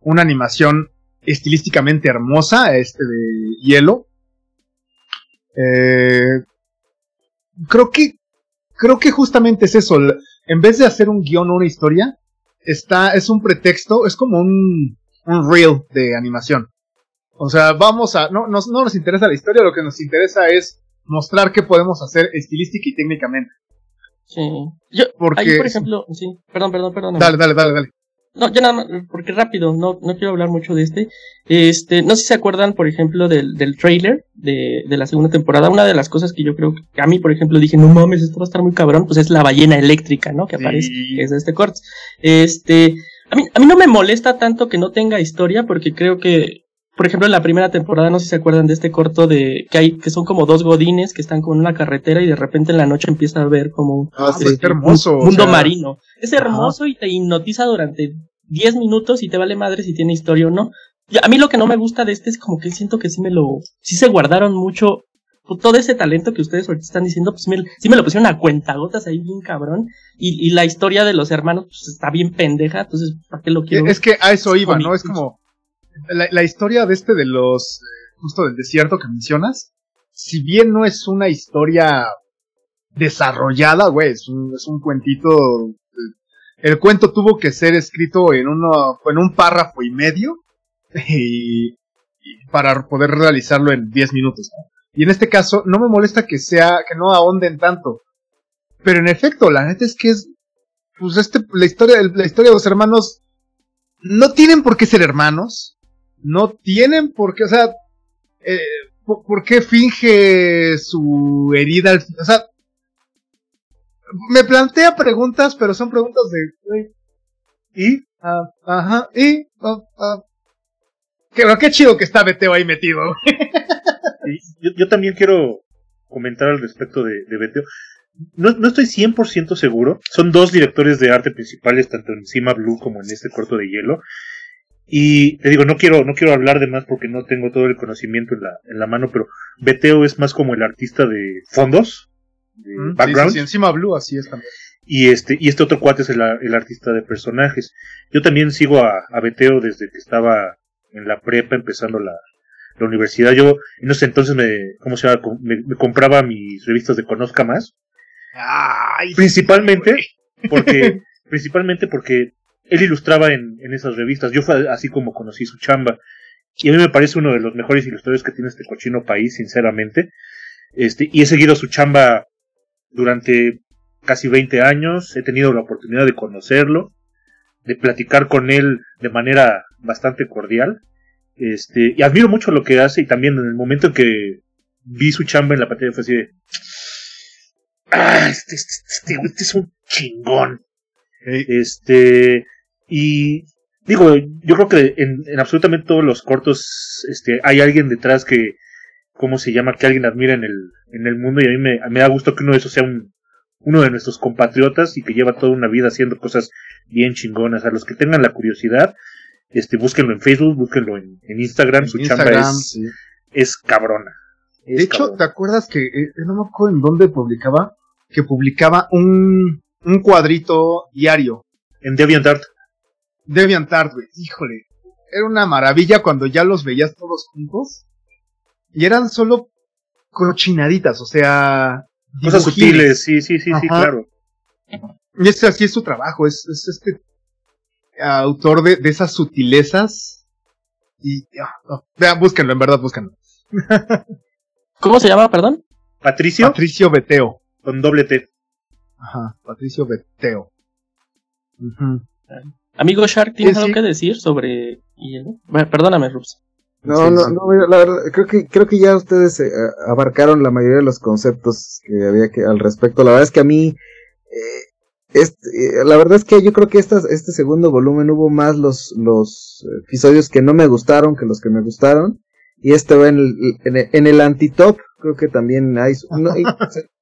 una animación estilísticamente hermosa, este de hielo. Eh, creo que, creo que justamente es eso. En vez de hacer un guion o una historia, está, es un pretexto, es como un, un reel de animación. O sea, vamos a, no, no, no nos interesa la historia, lo que nos interesa es mostrar qué podemos hacer estilística y técnicamente. Sí. Yo, Porque, por ejemplo, sí, perdón, perdón, perdón. Dale, dale, dale, dale. No, ya nada más, porque rápido, no, no quiero hablar mucho de este. Este, no sé si se acuerdan, por ejemplo, del, del trailer de, de la segunda temporada. Una de las cosas que yo creo que a mí, por ejemplo, dije, no mames, esto va a estar muy cabrón, pues es la ballena eléctrica, ¿no? Que Sí. aparece, que es de este corte. Este, a mí, a mí no me molesta tanto que no tenga historia, porque creo que, por ejemplo, en la primera temporada, no sé si se acuerdan de este corto de, que hay, que son como dos godines que están como en una carretera y de repente en la noche empieza a ver como un, Ah, sí. pues hermoso. mundo sea, marino. Es hermoso y te hipnotiza durante 10 minutos y te vale madre si tiene historia o no. Y a mí lo que no me gusta de este es como que siento que sí me lo, sí se guardaron mucho, pues, todo ese talento que ustedes ahorita están diciendo, pues me, sí me lo pusieron a cuentagotas ahí bien cabrón. Y, y la historia de los hermanos, pues está bien pendeja, entonces, ¿para qué lo quiero? Es que a eso iba, ¿no? Es como la, la historia de este de los eh, justo del desierto que mencionas, si bien no es una historia desarrollada, güey, es un, es un cuentito. eh, El cuento tuvo que ser escrito en uno, en un párrafo y medio y, para poder realizarlo en 10 minutos. Y en este caso no me molesta que sea que no ahonden tanto, pero en efecto la neta es que es pues este la historia la historia de los hermanos no tienen por qué ser hermanos, no tienen por qué, o sea, eh, ¿por, por qué finge su herida? al? O sea, me plantea preguntas, pero son preguntas de, y, ah, ajá, y, ah, ah. Qué, qué chido que está Beteo ahí metido. Y Yo, yo también quiero comentar al respecto de, de Beteo. No, no estoy 100% seguro. Son dos directores de arte principales, tanto en Cima Blue como en este corto de hielo. Y te digo, no quiero, no quiero hablar de más porque no tengo todo el conocimiento en la, en la mano, pero Beteo es más como el artista de fondos, de Mm, background. sí, sí, encima Blue así es también. Y este, y este otro cuate es el, el artista de personajes. Yo también sigo a, a Beteo desde que estaba en la prepa, empezando la, la universidad. Yo en ese entonces me, ¿cómo se llama? Me, me compraba mis revistas de Conozca Más. Ay, Principalmente porque, principalmente porque él ilustraba en, en esas revistas. Yo fue así como conocí su chamba. Y a mí me parece uno de los mejores ilustradores que tiene este cochino país, sinceramente. Este, y he seguido su chamba durante casi 20 años. He tenido la oportunidad de conocerlo, de platicar con él de manera bastante cordial. Este, y admiro mucho lo que hace y también en el momento en que vi su chamba en la pantalla fue así de, ah, este, este, este güey es un chingón. Este, y digo, yo creo que en, en absolutamente todos los cortos, este, hay alguien detrás que, ¿cómo se llama? Que alguien admira en el, en el mundo y a mí me, me da gusto que uno de esos sea un, uno de nuestros compatriotas y que lleva toda una vida haciendo cosas bien chingonas. A los que tengan la curiosidad, este, búsquenlo en Facebook, búsquenlo en, en Instagram, su chamba Instagram, es, sí. es cabrona. Es De hecho, cabrona. ¿te acuerdas que eh, no me acuerdo en dónde publicaba? Que publicaba un, un cuadrito diario. en DeviantArt, DeviantArt, güey. Híjole. Era una maravilla cuando ya los veías todos juntos. Y eran solo cochinaditas, o sea. cosas sutiles, sí, sí, sí, sí, claro. Y este así es su trabajo, es, es este autor de, de esas sutilezas. Y ah, vean, búsquenlo, en verdad, búsquenlo. ¿Cómo se llama, perdón? Patricio, Patricio Beteo. con doble T. Ajá, Patricio Beteo. Amigo Shark, ¿tienes Sí, sí. algo que decir sobre hielo? Bueno, perdóname, Rups. No, Sí, no, no, mira, la verdad, creo que, creo que ya ustedes eh, abarcaron la mayoría de los conceptos que había que al respecto. La verdad es que a mí, eh, este, eh, la verdad es que yo creo que estas, este segundo volumen hubo más los, los episodios que no me gustaron que los que me gustaron. Y este va en el, en el, en el anti-top, creo que también hay, su- no, y-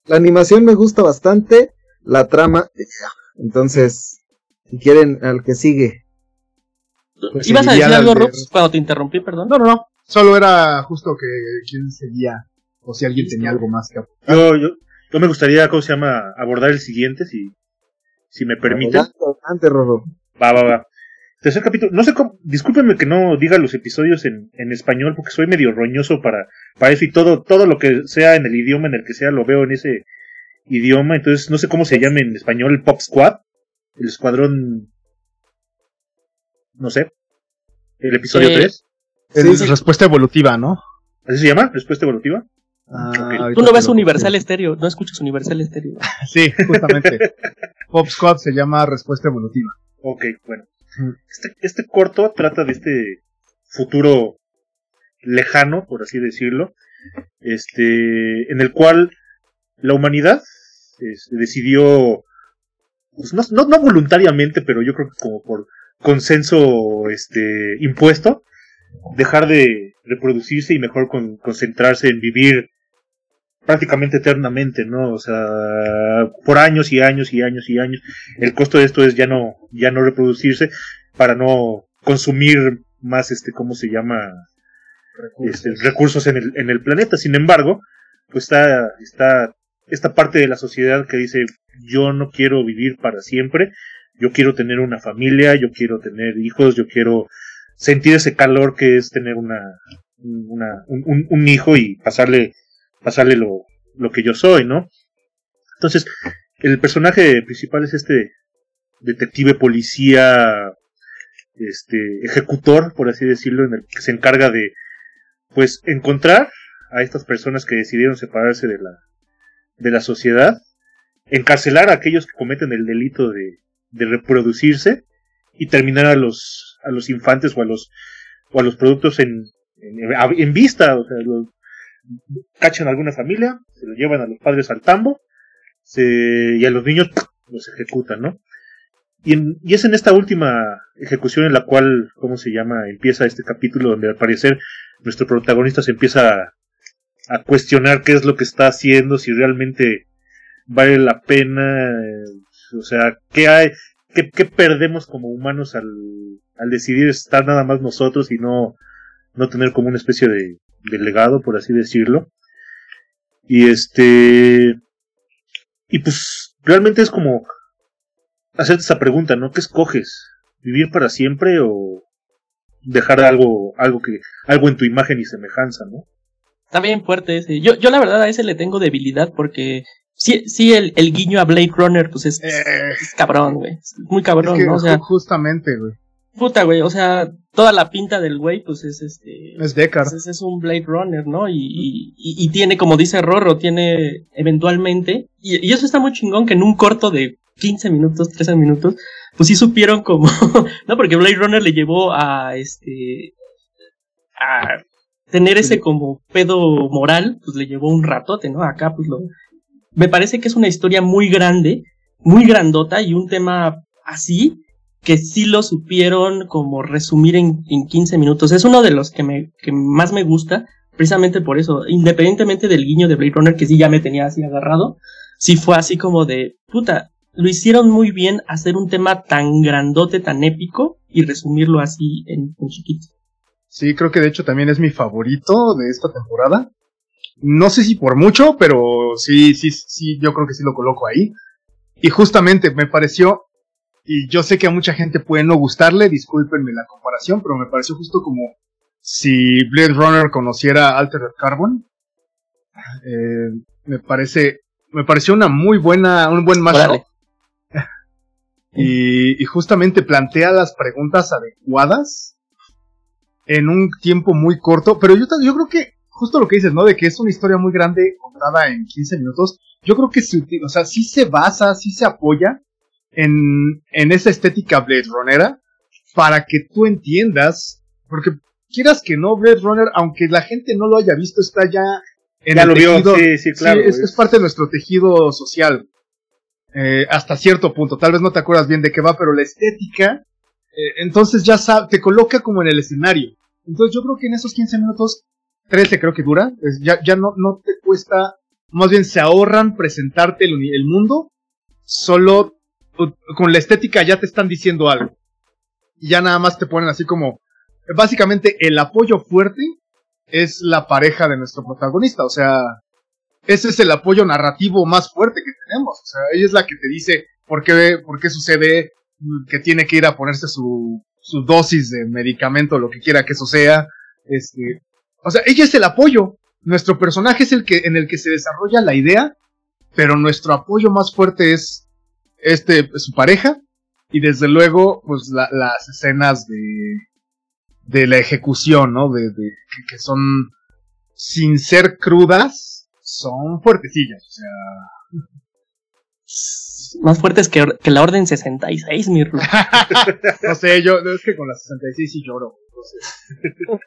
la animación me gusta bastante, la trama, eh, entonces, si quieren, al que sigue. Pues ¿Ibas a decir algo, Rups, cuando te interrumpí, perdón? No, no, no. Solo era justo que quién seguía. O si alguien tenía algo más que Yo, yo, yo me gustaría, ¿cómo se llama? Abordar el siguiente, si, si me. Adelante, adelante, Rorro. Va, va, va. Tercer capítulo. No sé cómo, discúlpenme que no diga los episodios en, en español porque soy medio roñoso para, para eso y todo, todo lo que sea en el idioma en el que sea lo veo en ese idioma. Entonces no sé cómo se llama en español el Pop Squad. El escuadrón. No sé. El episodio Eh, 3. Es Sí, sí. respuesta evolutiva, ¿no? ¿Así se llama? ¿Respuesta evolutiva? Ah, Ok. ahorita Tú no ves Universal Estéreo, no escuchas Universal Estéreo. Sí, justamente. Pop Squad se llama respuesta evolutiva. Ok, bueno. Este, este corto trata de este futuro lejano, por así decirlo, este, en el cual la humanidad este, decidió, pues no, no, no, voluntariamente, pero yo creo que como por consenso este, impuesto, dejar de reproducirse y mejor con, concentrarse en vivir prácticamente eternamente, ¿no? O sea, por años y años y años y años. El costo de esto es ya no, ya no reproducirse para no consumir más, este, ¿cómo se llama? Recursos, este, recursos en, el, en el planeta. Sin embargo, pues está, está esta parte de la sociedad que dice, yo no quiero vivir para siempre, yo quiero tener una familia, yo quiero tener hijos, yo quiero sentir ese calor que es tener una, una un, un, hijo y pasarle, pasarle lo, lo que yo soy, ¿no? Entonces, el personaje principal es este detective policía, este, ejecutor, por así decirlo, en el que se encarga de, pues, encontrar a estas personas que decidieron separarse de la, de la sociedad, encarcelar a aquellos que cometen el delito de, reproducirse y terminar a los, a los infantes o a los, o a los productos en, en, vista, o sea, cachan a alguna familia, se lo llevan a los padres al tambo, se, y a los niños los ejecutan, ¿no? Y, y, es en esta última ejecución en la cual, ¿cómo se llama? Empieza este capítulo donde al parecer nuestro protagonista se empieza a, a cuestionar qué es lo que está haciendo, si realmente vale la pena, o sea, qué hay, qué, qué perdemos como humanos al, al decidir estar nada más nosotros y no, no tener como una especie de, de legado, por así decirlo. Y este, y pues realmente es como hacerte esa pregunta, ¿no? ¿Qué escoges? ¿Vivir para siempre o dejar algo, algo que, algo en tu imagen y semejanza, ¿no? Está bien fuerte ese. Yo, yo la verdad a ese le tengo debilidad porque sí, sí el, el guiño a Blade Runner, pues es, es Eh, cabrón, güey. Es muy cabrón, es que ¿no? O sea, ju- justamente, güey. puta, güey. O sea, toda la pinta del güey, pues es este. Es Deckard. pues, es un Blade Runner, ¿no? Y, y, y- y tiene, como dice Rorro, tiene eventualmente. Y, y eso está muy chingón que en un corto de 15 minutos, 13 minutos, pues sí supieron como. no, porque Blade Runner le llevó a este. a tener ese como pedo moral, pues le llevó un ratote, ¿no? Acá, pues lo. Me parece que es una historia muy grande, muy grandota y un tema así que sí lo supieron como resumir en, en 15 minutos. Es uno de los que, más me gusta, precisamente por eso, independientemente del guiño de Blade Runner, que sí ya me tenía así agarrado, sí fue así como de, puta, lo hicieron muy bien hacer un tema tan grandote, tan épico, y resumirlo así en, en chiquito. Sí, creo que de hecho también es mi favorito de esta temporada. No sé si por mucho, pero sí, sí, sí, yo creo que sí lo coloco ahí. Y justamente me pareció, y yo sé que a mucha gente puede no gustarle, discúlpenme la comparación, pero me pareció justo como si Blade Runner conociera Altered Carbon. Eh, me parece, me pareció una muy buena, un buen mashup. Y, y justamente plantea las preguntas adecuadas en un tiempo muy corto, pero yo, yo creo que justo lo que dices, ¿no? De que es una historia muy grande contada en 15 minutos, yo creo que se, o sea, sí se basa, sí se apoya en, en esa estética Blade Runnera para que tú entiendas, porque quieras que no, Blade Runner, aunque la gente no lo haya visto, está ya en ya el lo vio, tejido- sí, sí, claro. Sí, es, es parte de nuestro tejido social. Eh, hasta cierto punto. Tal vez no te acuerdas bien de qué va, pero la estética, eh, entonces ya sa- te coloca como en el escenario. Entonces yo creo que en esos 15 minutos, 13 creo que dura, ya, ya no, no te cuesta, más bien se ahorran presentarte el, mundo, solo con la estética ya te están diciendo algo. Y ya nada más te ponen así como, básicamente el apoyo fuerte es la pareja de nuestro protagonista, o sea, ese es el apoyo narrativo más fuerte que tenemos. O sea, ella es la que te dice por qué, por qué sucede que tiene que ir a ponerse su, su dosis de medicamento, lo que quiera que eso sea. Este, o sea, ella es el apoyo. Nuestro personaje es el que, en el que se desarrolla la idea, pero nuestro apoyo más fuerte es este, su pareja. Y desde luego, pues la- las escenas de, de la ejecución, ¿no? De, de, que, son, sin ser crudas, son fuertecillas. O sea, más, más fuertes que, que la Orden 66, mi no sé, yo es que con la 66 sí lloro. Entonces,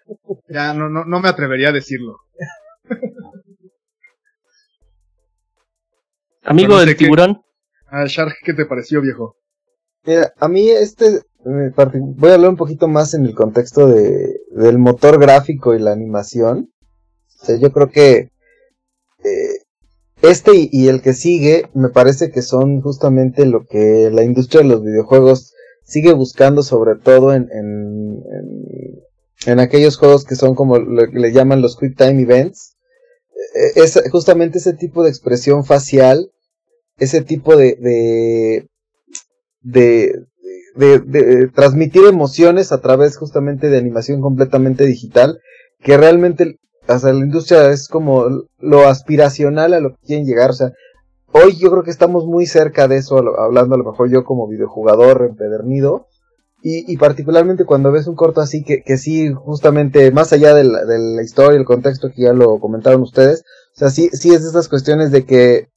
ya no, no, no me atrevería a decirlo. Amigo del tiburón. Ah, Shark, ¿qué te pareció, viejo? Mira, a mí este, voy a hablar un poquito más en el contexto de, del motor gráfico y la animación. O sea, yo creo que eh, este y, el que sigue me parece que son justamente lo que la industria de los videojuegos sigue buscando sobre todo en, en, en, aquellos juegos que son como le, le llaman los quick time events. Eh, es justamente ese tipo de expresión facial, ese tipo de, de, de, transmitir emociones a través justamente de animación completamente digital, que realmente hasta la industria es como lo aspiracional a lo que quieren llegar, o sea, hoy yo creo que estamos muy cerca de eso, hablando a lo mejor yo como videojugador empedernido, y, y particularmente cuando ves un corto así que, que sí, justamente, más allá de la, de la historia, el contexto que ya lo comentaron ustedes, o sea, sí, sí es de esas cuestiones de que eh,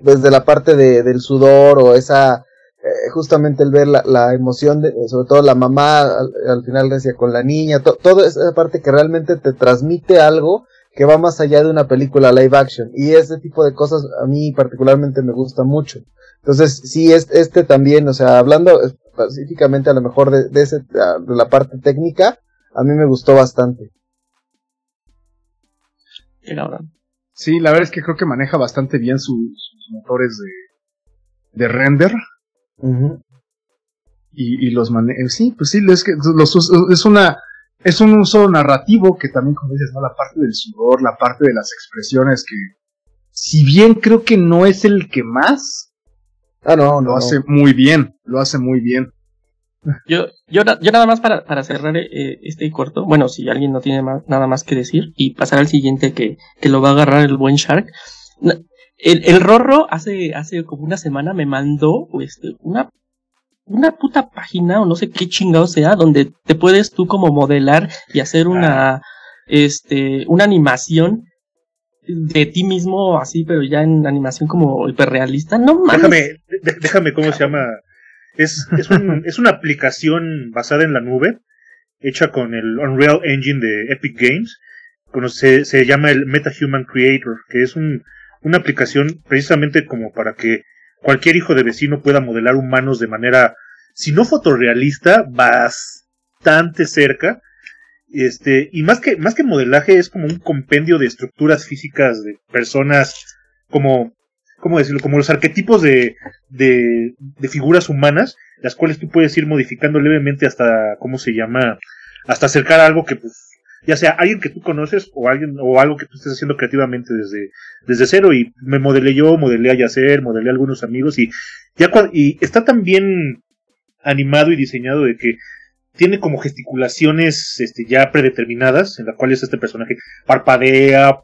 desde la parte de, del sudor o esa justamente el ver la, la, emoción de, sobre todo la mamá al, final decía con la niña, to, toda esa parte que realmente te transmite algo que va más allá de una película live action y ese tipo de cosas a mí particularmente me gusta mucho. Entonces, sí, es, este también, o sea, hablando específicamente a lo mejor de, de, ese, de la parte técnica, a mí me gustó bastante. Sí, la verdad es que creo que maneja bastante bien sus motores de, de render y, y, los maneja. Eh, sí, pues sí, es que los, es una. Es un uso narrativo que también, como dices, ¿no? La parte del sudor, la parte de las expresiones que. Si bien creo que no es el que más. Ah, no, Lo hace muy bien. Lo hace muy bien. Yo, yo, yo nada más para, para cerrar eh, este corto, bueno, si alguien no tiene nada más que decir y pasar al siguiente que, que lo va a agarrar el buen Shark. El, el Rorro hace, hace como una semana me mandó este, una, una puta página o no sé qué chingado sea, donde te puedes tú como modelar y hacer una, ah. este, una animación de ti mismo así, pero ya en animación como hiperrealista. No mames. Déjame, déjame cómo se llama. Es, es, un, es una aplicación basada en la nube, hecha con el Unreal Engine de Epic Games. Se, se llama el MetaHuman Creator, que es un, una aplicación precisamente como para que cualquier hijo de vecino pueda modelar humanos de manera, si no fotorrealista, bastante cerca. Este, y más que, más que modelaje, es como un compendio de estructuras físicas de personas, como, ¿cómo decirlo? Como los arquetipos de, de, de figuras humanas, las cuales tú puedes ir modificando levemente hasta, ¿cómo se llama? Hasta acercar algo que, pues, ya sea alguien que tú conoces o alguien o algo que tú estés haciendo creativamente desde, desde cero y me modelé yo, modelé a Yacer, modelé a algunos amigos y ya está tan bien animado y diseñado de que tiene como gesticulaciones este, ya predeterminadas en las cuales este personaje parpadea,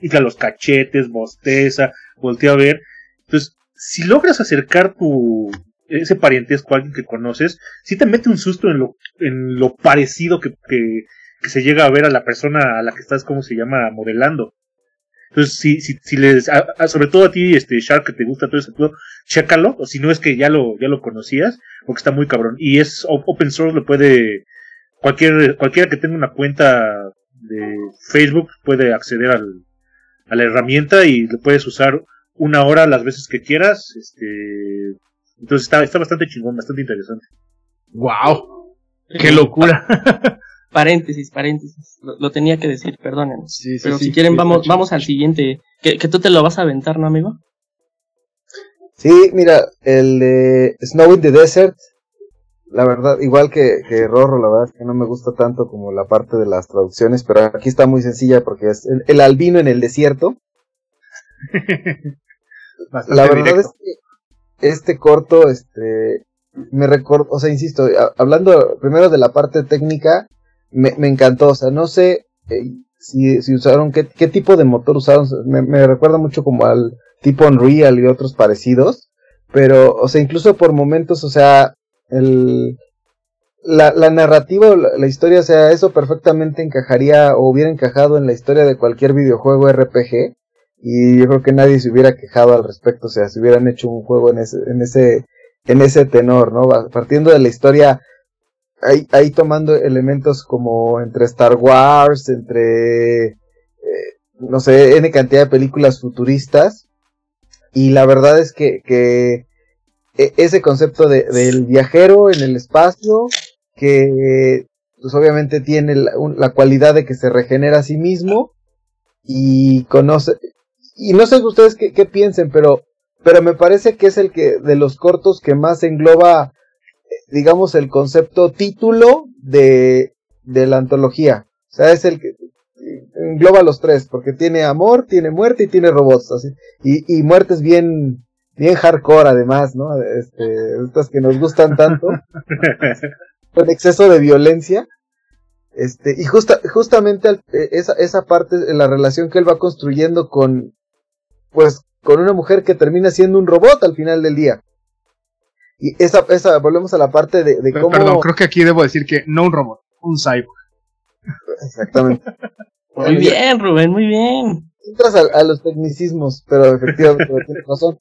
infla los cachetes, bosteza, voltea a ver. Entonces, si logras acercar tu ese parentesco a alguien que conoces, sí te mete un susto en lo, en lo parecido que, que se llega a ver a la persona a la que estás, ¿cómo se llama?, modelando. Entonces, si, si, si les, sobre todo a ti, este, Shark, que te gusta todo ese todo, chécalo, o si no es que ya lo, ya lo conocías, porque está muy cabrón. Y es open source, lo puede, cualquier, cualquiera que tenga una cuenta de Facebook puede acceder al, a la herramienta y lo puedes usar una hora las veces que quieras, este, entonces está, está bastante chingón, bastante interesante. ¡Wow! ¡Qué locura! Paréntesis, paréntesis. Lo, tenía que decir, perdonen. Pero si quieren, vamos, vamos al siguiente. Que, que, tú te lo vas a aventar, ¿no, amigo? Sí, mira, el de Snow in the Desert. La verdad, igual que, que Rorro, la verdad es que no me gusta tanto como la parte de las traducciones, pero aquí está muy sencilla porque es el, albino en el desierto. la verdad es que este corto, este, me recuerdo, o sea, insisto, hablando primero de la parte técnica, me, me encantó. O sea, no sé eh, si, si, usaron, qué, qué tipo de motor usaron. Me, me, recuerda mucho como al tipo Unreal y otros parecidos. Pero, o sea, incluso por momentos, o sea, el, la, la narrativa, la, la, historia, o sea, eso perfectamente encajaría o hubiera encajado en la historia de cualquier videojuego RPG. y yo creo que nadie se hubiera quejado al respecto, o sea, si hubieran hecho un juego en ese, en ese, en ese tenor, ¿no? Partiendo de la historia, ahí, ahí tomando elementos como entre Star Wars, entre, eh, no sé, N cantidad de películas futuristas, y la verdad es que, que e, ese concepto de, del viajero en el espacio, que pues obviamente tiene la, la, cualidad de que se regenera a sí mismo y conoce, y no sé ustedes qué, qué, piensen, pero, pero me parece que es el que de los cortos que más engloba, digamos, el concepto título de, de la antología. O sea, es el que engloba los tres, porque tiene amor, tiene muerte y tiene robots, así. Y, y muertes bien, bien hardcore además, ¿no? Este, estas que nos gustan tanto. con exceso de violencia. Este, y justa, justamente eh, esa, esa parte, la relación que él va construyendo con, pues, con una mujer que termina siendo un robot al final del día. Y esa, esa, volvemos a la parte de, de cómo. Perdón, creo que aquí debo decir que no un robot, un cyborg. Exactamente. muy bien, Rubén, muy bien. Entras a, a los tecnicismos, pero efectivamente tienes razón.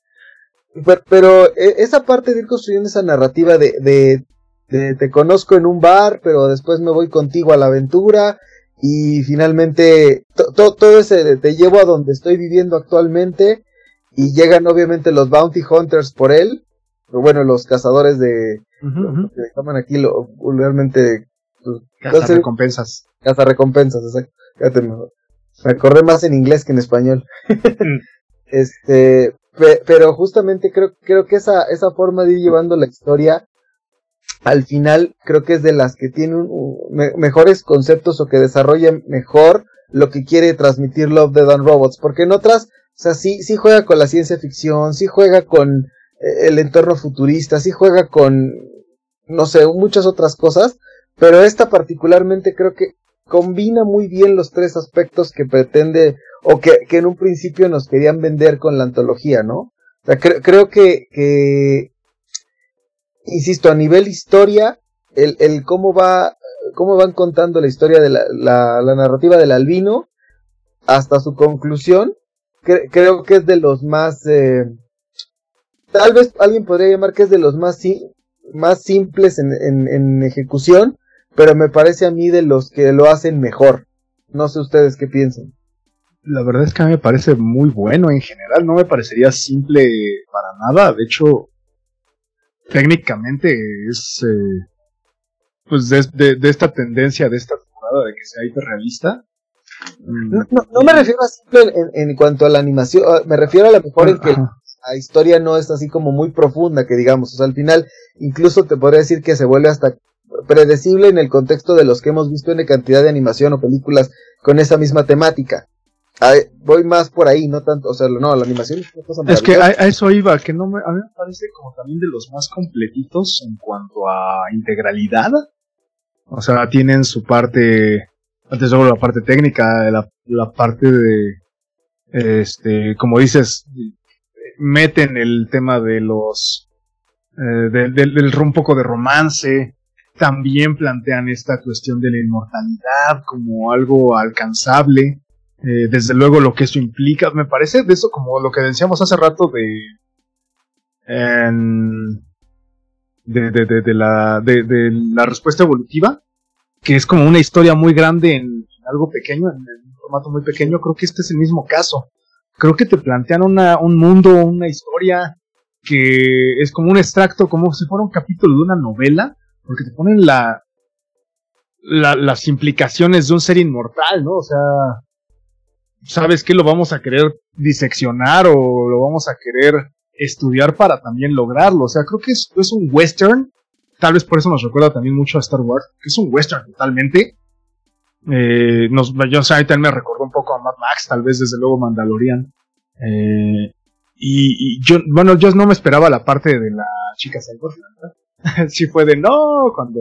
Pero, pero, e, esa parte de ir construyendo esa narrativa de, de te, conozco en un bar, pero después me voy contigo a la aventura y finalmente todo ese te llevo a donde estoy viviendo actualmente y llegan obviamente los bounty hunters por él, bueno, los cazadores de que llaman aquí lo vulgarmente pues, recompensas. Caza recompensas, exacto. Fíjate mejor. Me acordé más en inglés que en español. Este, pero justamente creo creo que esa esa forma de ir llevando la historia al final creo que es de las que tienen mejores conceptos o que desarrollan mejor lo que quiere transmitir Love, Dead and Robots, porque en otras, o sea, sí, sí juega con la ciencia ficción, sí juega con el entorno futurista, sí juega con, no sé, muchas otras cosas, pero esta particularmente creo que combina muy bien los tres aspectos que pretende o que, que en un principio nos querían vender con la antología, ¿no? O sea, creo que, que insisto, a nivel historia, el, el cómo va, cómo van contando la historia de la, la, narrativa del albino hasta su conclusión, creo que es de los más, eh, tal vez alguien podría llamar que es de los más, más simples en, en, en, ejecución, pero me parece a mí de los que lo hacen mejor. No sé ustedes qué piensan. La verdad es que a mí me parece muy bueno en general, no me parecería simple para nada, de hecho técnicamente es eh, pues de, de, esta tendencia de esta temporada de que sea hiperrealista. No, no, no me refiero a simple en, en, cuanto a la animación, ah, me refiero a lo mejor en que la historia no es así como muy profunda, que digamos, o sea, al final incluso te podría decir que se vuelve hasta predecible en el contexto de los que hemos visto en cantidad de animación o películas con esa misma temática voy más por ahí, no tanto, o sea, no, la animación es una cosa Es que a, eso iba, que no me, a mí me parece como también de los más completitos en cuanto a integralidad. O sea, tienen su parte, antes solo la parte técnica, la, la parte de, este, como dices, meten el tema de los, eh, del, del, un poco de romance, también plantean esta cuestión de la inmortalidad como algo alcanzable. Eh, desde luego lo que eso implica, me parece de eso como lo que decíamos hace rato de, de, de, de, la, de, la respuesta evolutiva, que es como una historia muy grande en, algo pequeño, en, un formato muy pequeño, creo que este es el mismo caso. Creo que te plantean una, un mundo, una historia que es como un extracto, como si fuera un capítulo de una novela, porque te ponen la, la, las implicaciones de un ser inmortal, ¿no? O sea, ¿sabes qué? Lo vamos a querer diseccionar o lo vamos a querer estudiar para también lograrlo. O sea, creo que es, es un western. Tal vez por eso nos recuerda también mucho a Star Wars, que es un western totalmente. Eh, nos, yo también me recordó un poco a Mad Max, tal vez desde luego Mandalorian. Eh, y, y, yo, bueno, yo no me esperaba la parte de la chica cyborg, ¿verdad? sí fue de no, cuando,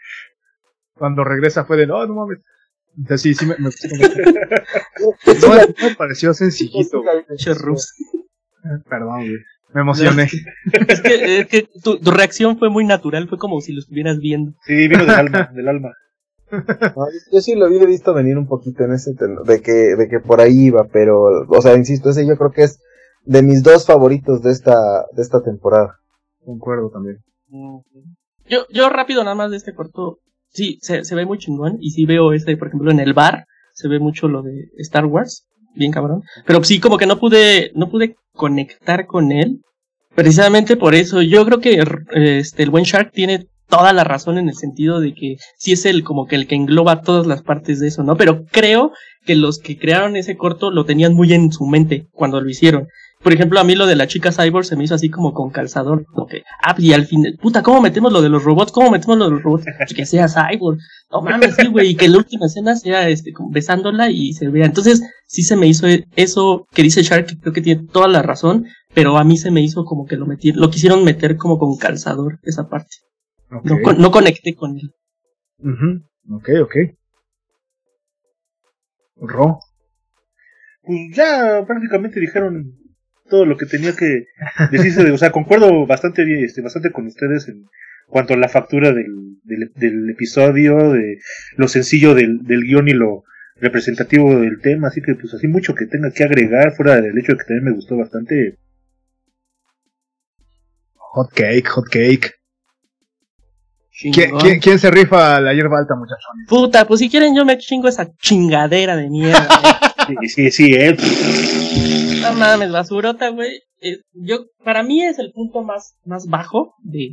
cuando regresa fue de no, no mames. Entonces, sí, sí me, me, no, me pareció sencillito. Perdón, güey. Me emocioné. es que, es que tu, tu, reacción fue muy natural, fue como si lo estuvieras viendo. Sí, vino del alma, del alma. Yo sí lo había visto venir un poquito en ese de que, de que por ahí iba, pero, o sea, insisto, ese yo creo que es de mis dos favoritos de esta, de esta temporada. Concuerdo también. Yo, yo rápido nada más de este corto, sí, se, se ve muy chingón, y sí veo este, por ejemplo, en el bar, se ve mucho lo de Star Wars, bien cabrón, pero sí como que no pude, no pude conectar con él, precisamente por eso, yo creo que este, el buen Shark tiene toda la razón en el sentido de que sí es el como que el que engloba todas las partes de eso, ¿no? Pero creo que los que crearon ese corto lo tenían muy en su mente cuando lo hicieron. Por ejemplo, a mí lo de la chica cyborg se me hizo así como con calzador, como que, ah, y al fin, puta, ¿cómo metemos lo de los robots? ¿Cómo metemos lo de los robots? Que sea cyborg. No mames, sí, güey, y que la última escena sea, este, como besándola y se vea. Entonces, sí se me hizo eso que dice Shark, que creo que tiene toda la razón, pero a mí se me hizo como que lo metieron, lo quisieron meter como con calzador, esa parte. No, no, conecté con él. Ok, ok. Ro. Pues ya prácticamente dijeron todo lo que tenía que decirse. De, o sea, concuerdo bastante, este, bastante con ustedes en cuanto a la factura del, del, episodio, de lo sencillo del, del guion y lo representativo del tema. Así que, pues, así mucho que tenga que agregar, fuera del hecho de que también me gustó bastante. Hot cake, hot cake. ¿Quién, se rifa la hierba alta, muchachones? Puta, pues si quieren yo me chingo esa chingadera de mierda. sí, sí, sí, eh. No mames, basurota, güey. Eh, yo, para mí es el punto más, más bajo de,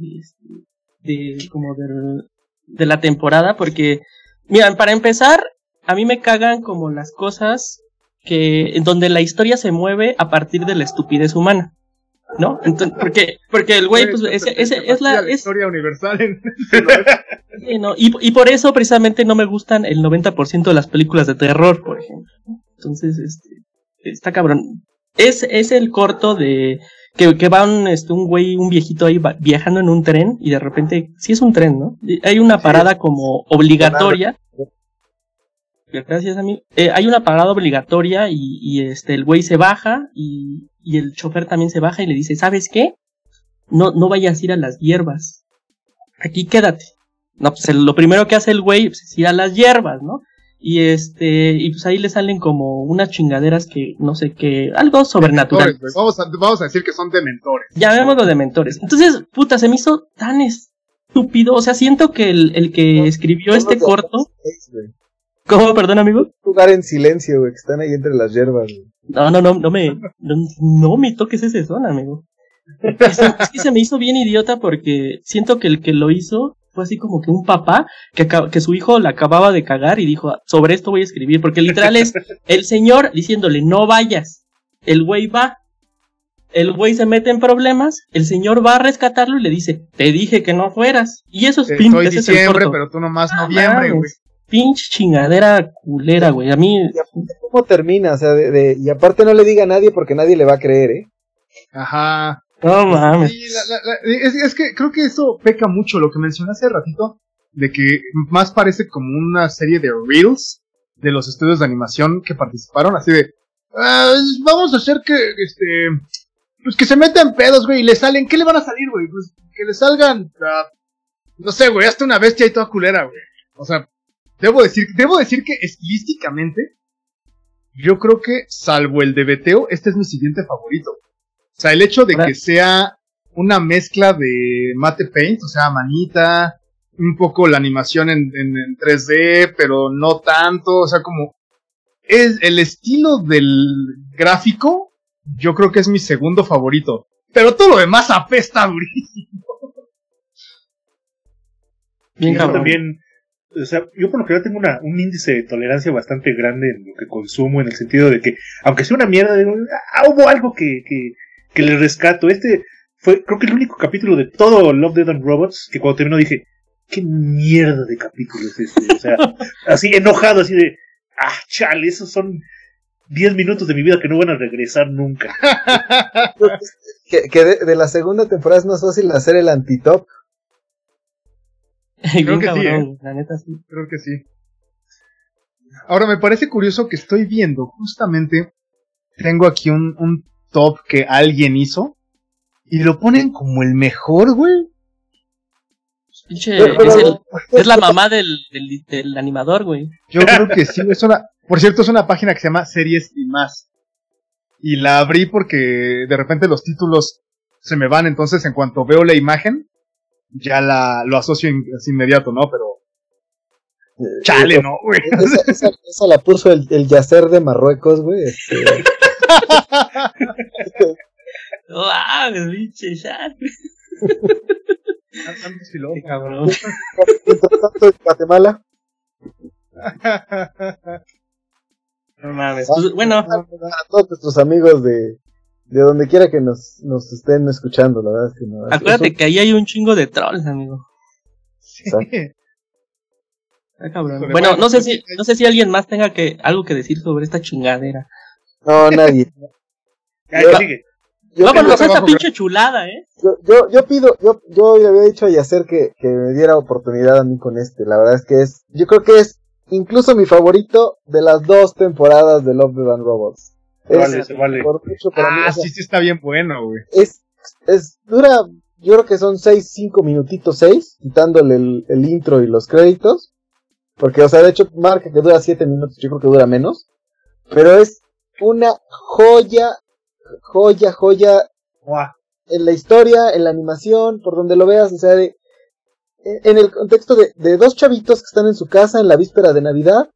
de, como de, de la temporada, porque, miran, para empezar, a mí me cagan como las cosas que, en donde la historia se mueve a partir de la estupidez humana. ¿No? Entonces, porque, porque el güey, pues, ese, es la, historia universal. y, y por eso precisamente no me gustan el 90% de las películas de terror, por ejemplo. Entonces, este, está cabrón. Es, es el corto de que, que va un, este, un güey, un viejito ahí viajando en un tren y de repente, sí es un tren, ¿no? Hay una parada como obligatoria. Gracias a mí. Eh, hay una parada obligatoria y, y este, el güey se baja y, y el chofer también se baja y le dice, ¿sabes qué? No, no vayas a ir a las hierbas. Aquí quédate. No, pues lo primero que hace el güey pues, es ir a las hierbas, ¿no? Y este, y pues ahí le salen como unas chingaderas que, no sé qué, algo sobrenatural. Vamos a, vamos a decir que son dementores. Llamémoslo dementores. Entonces, puta, se me hizo tan estúpido. O sea, siento que el, el que escribió este corto. ¿Cómo? Perdón, amigo. Jugar en silencio, güey, que están ahí entre las hierbas, no, no, no, no me, no, no me toques ese son, amigo. Es, que se me hizo bien idiota porque siento que el que lo hizo fue así como que un papá que, que su hijo la acababa de cagar y dijo, sobre esto voy a escribir, porque literal es el señor diciéndole, no vayas, el güey va, el güey se mete en problemas, el señor va a rescatarlo y le dice, te dije que no fueras. Y eso es pin, diciembre, pero tú nomás noviembre, güey pinche chingadera culera, güey. A mí. ¿Cómo termina? O sea, de, y aparte no le diga a nadie porque nadie le va a creer, ¿eh? Ajá. No mames. es, que creo que eso peca mucho lo que mencioné hace ratito, de que más parece como una serie de reels de los estudios de animación que participaron, así de. Ah, vamos a hacer que, este. Pues que se metan pedos, güey, y le salen. ¿Qué le van a salir, güey? Pues que le salgan. Uh, no sé, güey, hasta una bestia y toda culera, güey. O sea, Debo decir, debo decir que estilísticamente, yo creo que, salvo el de Beteo, este es mi siguiente favorito. O sea, el hecho de que sea una mezcla de mate paint, o sea, manita, un poco la animación en, en, 3D, pero no tanto, o sea, como es el estilo del gráfico, yo creo que es mi segundo favorito. Pero todo lo demás apesta durísimo. Bien, también o sea, yo por lo general tengo una, un índice de tolerancia bastante grande en lo que consumo, en el sentido de que, aunque sea una mierda, ah, hubo algo que, que, que le rescato. Este fue, creo que el único capítulo de todo Love, Dead and Robots que cuando terminó dije, ¿qué mierda de capítulo es este? O sea, así enojado, así de, ah, chale, esos son 10 minutos de mi vida que no van a regresar nunca. que, que de, de, la segunda temporada es más fácil hacer el antitop Creo que sí, ¿eh? la neta sí. Creo que sí. Ahora me parece curioso que estoy viendo, justamente, tengo aquí un, un top que alguien hizo y lo ponen como el mejor, güey. Pinche, es, el- es la mamá del, del, del animador, güey. Yo creo que sí, es una, por cierto, es una página que se llama Series y más. Y la abrí porque de repente los títulos se me van, entonces en cuanto veo la imagen, ya la, lo asocio in- es inmediato, ¿no? Pero, chale, ¿no, güey? Esa, esa, esa la puso el, el Yacer de Marruecos, güey. este, ¡Ah, pinche cabrón. mientras tanto, en Guatemala. No mames. Pues, bueno, Para todos nuestros amigos de, de donde quiera que nos, nos estén escuchando, la verdad es que no. acuérdate un- que ahí hay un chingo de trolls, amigo. Sí. Ah, cabrón. Bueno, bueno, no sé si, no sé si alguien más tenga que, algo que decir sobre esta chingadera. No, nadie. Ya sigue. Yo, Vámonos a esta pinche chulada, eh. yo, yo, yo pido, yo, yo le había dicho a Yacer que, que me diera oportunidad a mí con este. La verdad es que es, yo creo que es incluso mi favorito de las dos temporadas de Love, Death and Robots. Es, vale, se vale. por mucho para mí, Ah, o sea, sí, sí está bien bueno, güey. es, es, dura, yo creo que son seis, cinco minutitos, seis, quitándole el, el intro y los créditos. Porque, o sea, de hecho, marca que dura siete minutos, yo creo que dura menos. Pero es una joya, joya, joya Buah. en la historia, en la animación, por donde lo veas, o sea, de, en en el contexto de, de dos chavitos que están en su casa en la víspera de Navidad,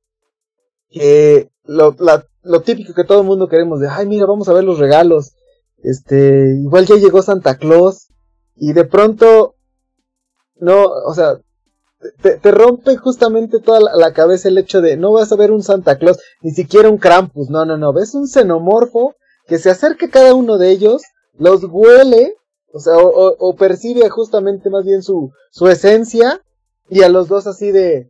que lo, la- lo típico que todo el mundo queremos de, ay, mira, vamos a ver los regalos, este, igual ya llegó Santa Claus, y de pronto, no, o sea, te, rompe justamente toda la, cabeza el hecho de, no vas a ver un Santa Claus, ni siquiera un Krampus, no, no, no, ves un xenomorfo que se acerca a cada uno de ellos, los huele, o sea, o, o- o percibe justamente más bien su, su esencia, y a los dos así de,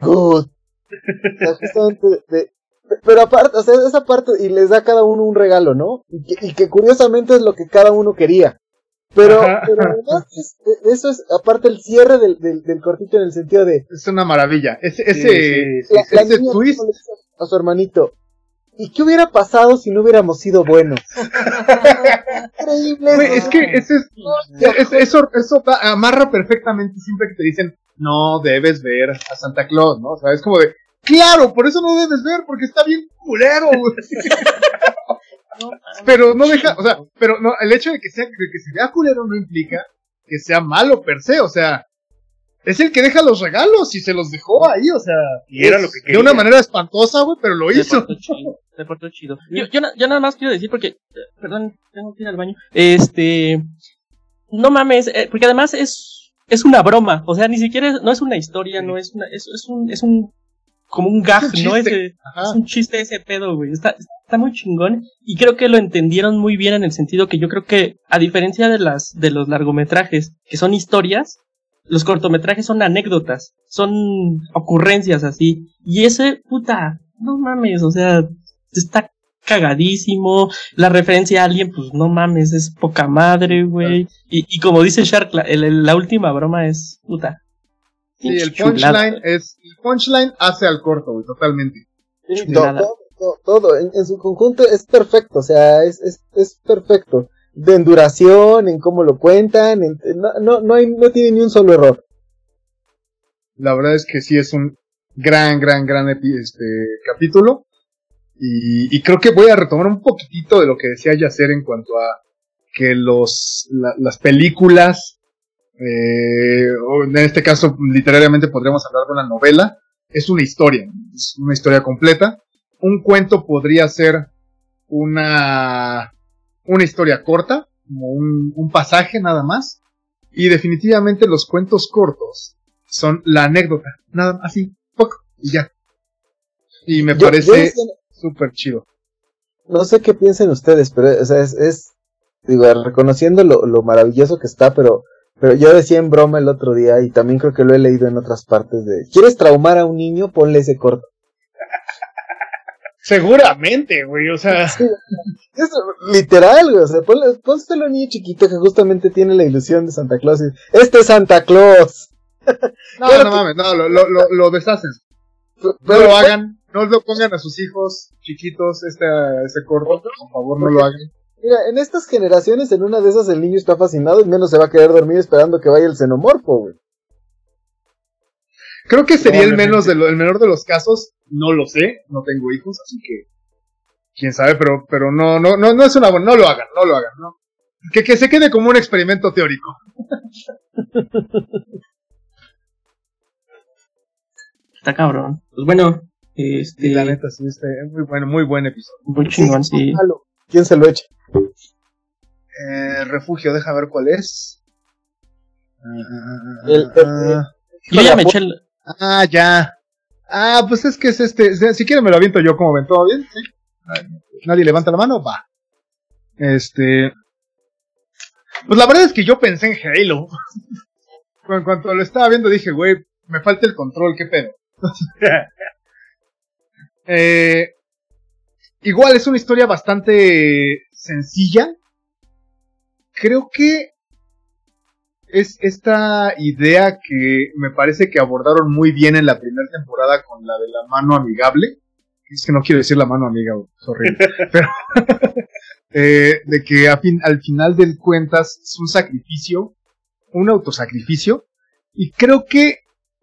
good. O sea, justamente de- pero aparte, o sea, esa parte, y les da a cada uno un regalo, ¿no? Y que, y que curiosamente es lo que cada uno quería. Pero, Ajá. pero además, es- eso es aparte el cierre del, del, del cortito en el sentido de, Es una maravilla. Ese, Sí, ese, sí, la, la ese twist. a su hermanito, ¿y qué hubiera pasado si no hubiéramos sido buenos? Increíble. Es que ese es, es- eso, eso amarra perfectamente siempre que te dicen, no debes ver a Santa Claus, ¿no? O sea, es como de, claro, por eso no debes ver, porque está bien culero, güey. Pero no deja, o sea, pero no, el hecho de que sea, de que se vea culero no implica que sea malo per se, o sea, es el que deja los regalos y se los dejó ahí, o sea, Y era lo que de quería. una manera espantosa, güey, pero lo Se hizo. portó chido. Se portó chido. Yo, yo, na- yo nada más quiero decir porque, perdón, tengo que ir al baño. Este, no mames, eh, porque además es, es una broma. O sea, ni siquiera es, no es una historia, no es una, es, es un, es un, como un gag, un ¿no? Ese, Ajá. es un chiste ese pedo, güey. Está, está muy chingón. Y creo que lo entendieron muy bien en el sentido que yo creo que, a diferencia de las, de los largometrajes, que son historias, los cortometrajes son anécdotas, son ocurrencias así. Y ese, puta, no mames, o sea, está cagadísimo. La referencia a alguien, pues no mames, es poca madre, güey. Y, y como dice Shark, la, el- la última broma es, puta. Sí, el punchline es, el punchline hace al corto, güey, totalmente. Chulada. todo, todo, todo, en, en su conjunto es perfecto, o sea, es, es, es perfecto. De en duración, en cómo lo cuentan, en- no, no, no, hay, no tiene ni un solo error. La verdad es que sí es un gran, gran, gran epi- este capítulo. Y, y creo que voy a retomar un poquitito de lo que decía Yacer en cuanto a que los, la- las películas, eh, en este caso literariamente podríamos hablar de una novela, es una historia, es una historia completa. Un cuento podría ser una, una historia corta, como un, un pasaje nada más. Y definitivamente los cuentos cortos son la anécdota, nada más así, poco, y ya. Y me Yo- parece súper chido. no sé qué piensen ustedes, pero o sea, es, es digo, reconociendo lo, lo maravilloso que está, pero, pero yo decía en broma el otro día, y también creo que lo he leído en otras partes de, ¿quieres traumar a un niño? Ponle ese corto. Seguramente, güey, o sea, Sí, es literal, güey, o sea, ponle, pónselo a un niño chiquito que justamente tiene la ilusión de Santa Claus. y, este es Santa Claus. no, Claro no que- mames, no, lo, lo, lo, lo deshacen. No Pero- lo hagan, no lo pongan a sus hijos chiquitos este, este corto, por favor no lo hagan. Mira, en estas generaciones, en una de esas el niño está fascinado y menos se va a quedar dormido esperando que vaya el xenomorfo, güey. Creo que sería el menos de lo, el menor de los casos. No lo sé, no tengo hijos, así que quién sabe, pero, pero no, no, no, no es una buena, no lo hagan, no lo hagan, no. Que, que se quede como un experimento teórico. Está cabrón. Pues bueno, este. Y la neta, sí, este, muy bueno, muy buen episodio. Muy chingón, sí. ¿Quién se lo echa? Eh, refugio, deja ver cuál es. El- el- Yo ya me eché el. Ah, ya. Ah, pues es que es este. Si quieren me lo aviento yo, como ven, ¿todo bien? ¿Sí? Nadie levanta la mano, va. Este. Pues la verdad es que yo pensé en Halo. En cuanto lo estaba viendo dije, güey, me falta el control, qué pedo. Eh, igual es una historia bastante sencilla. Creo que es esta idea que me parece que abordaron muy bien en la primera temporada con la de la mano amigable. Es que no quiero decir la mano amiga, es horrible. Pero, eh, de que a fin, al final del cuentas es un sacrificio, un autosacrificio. Y creo que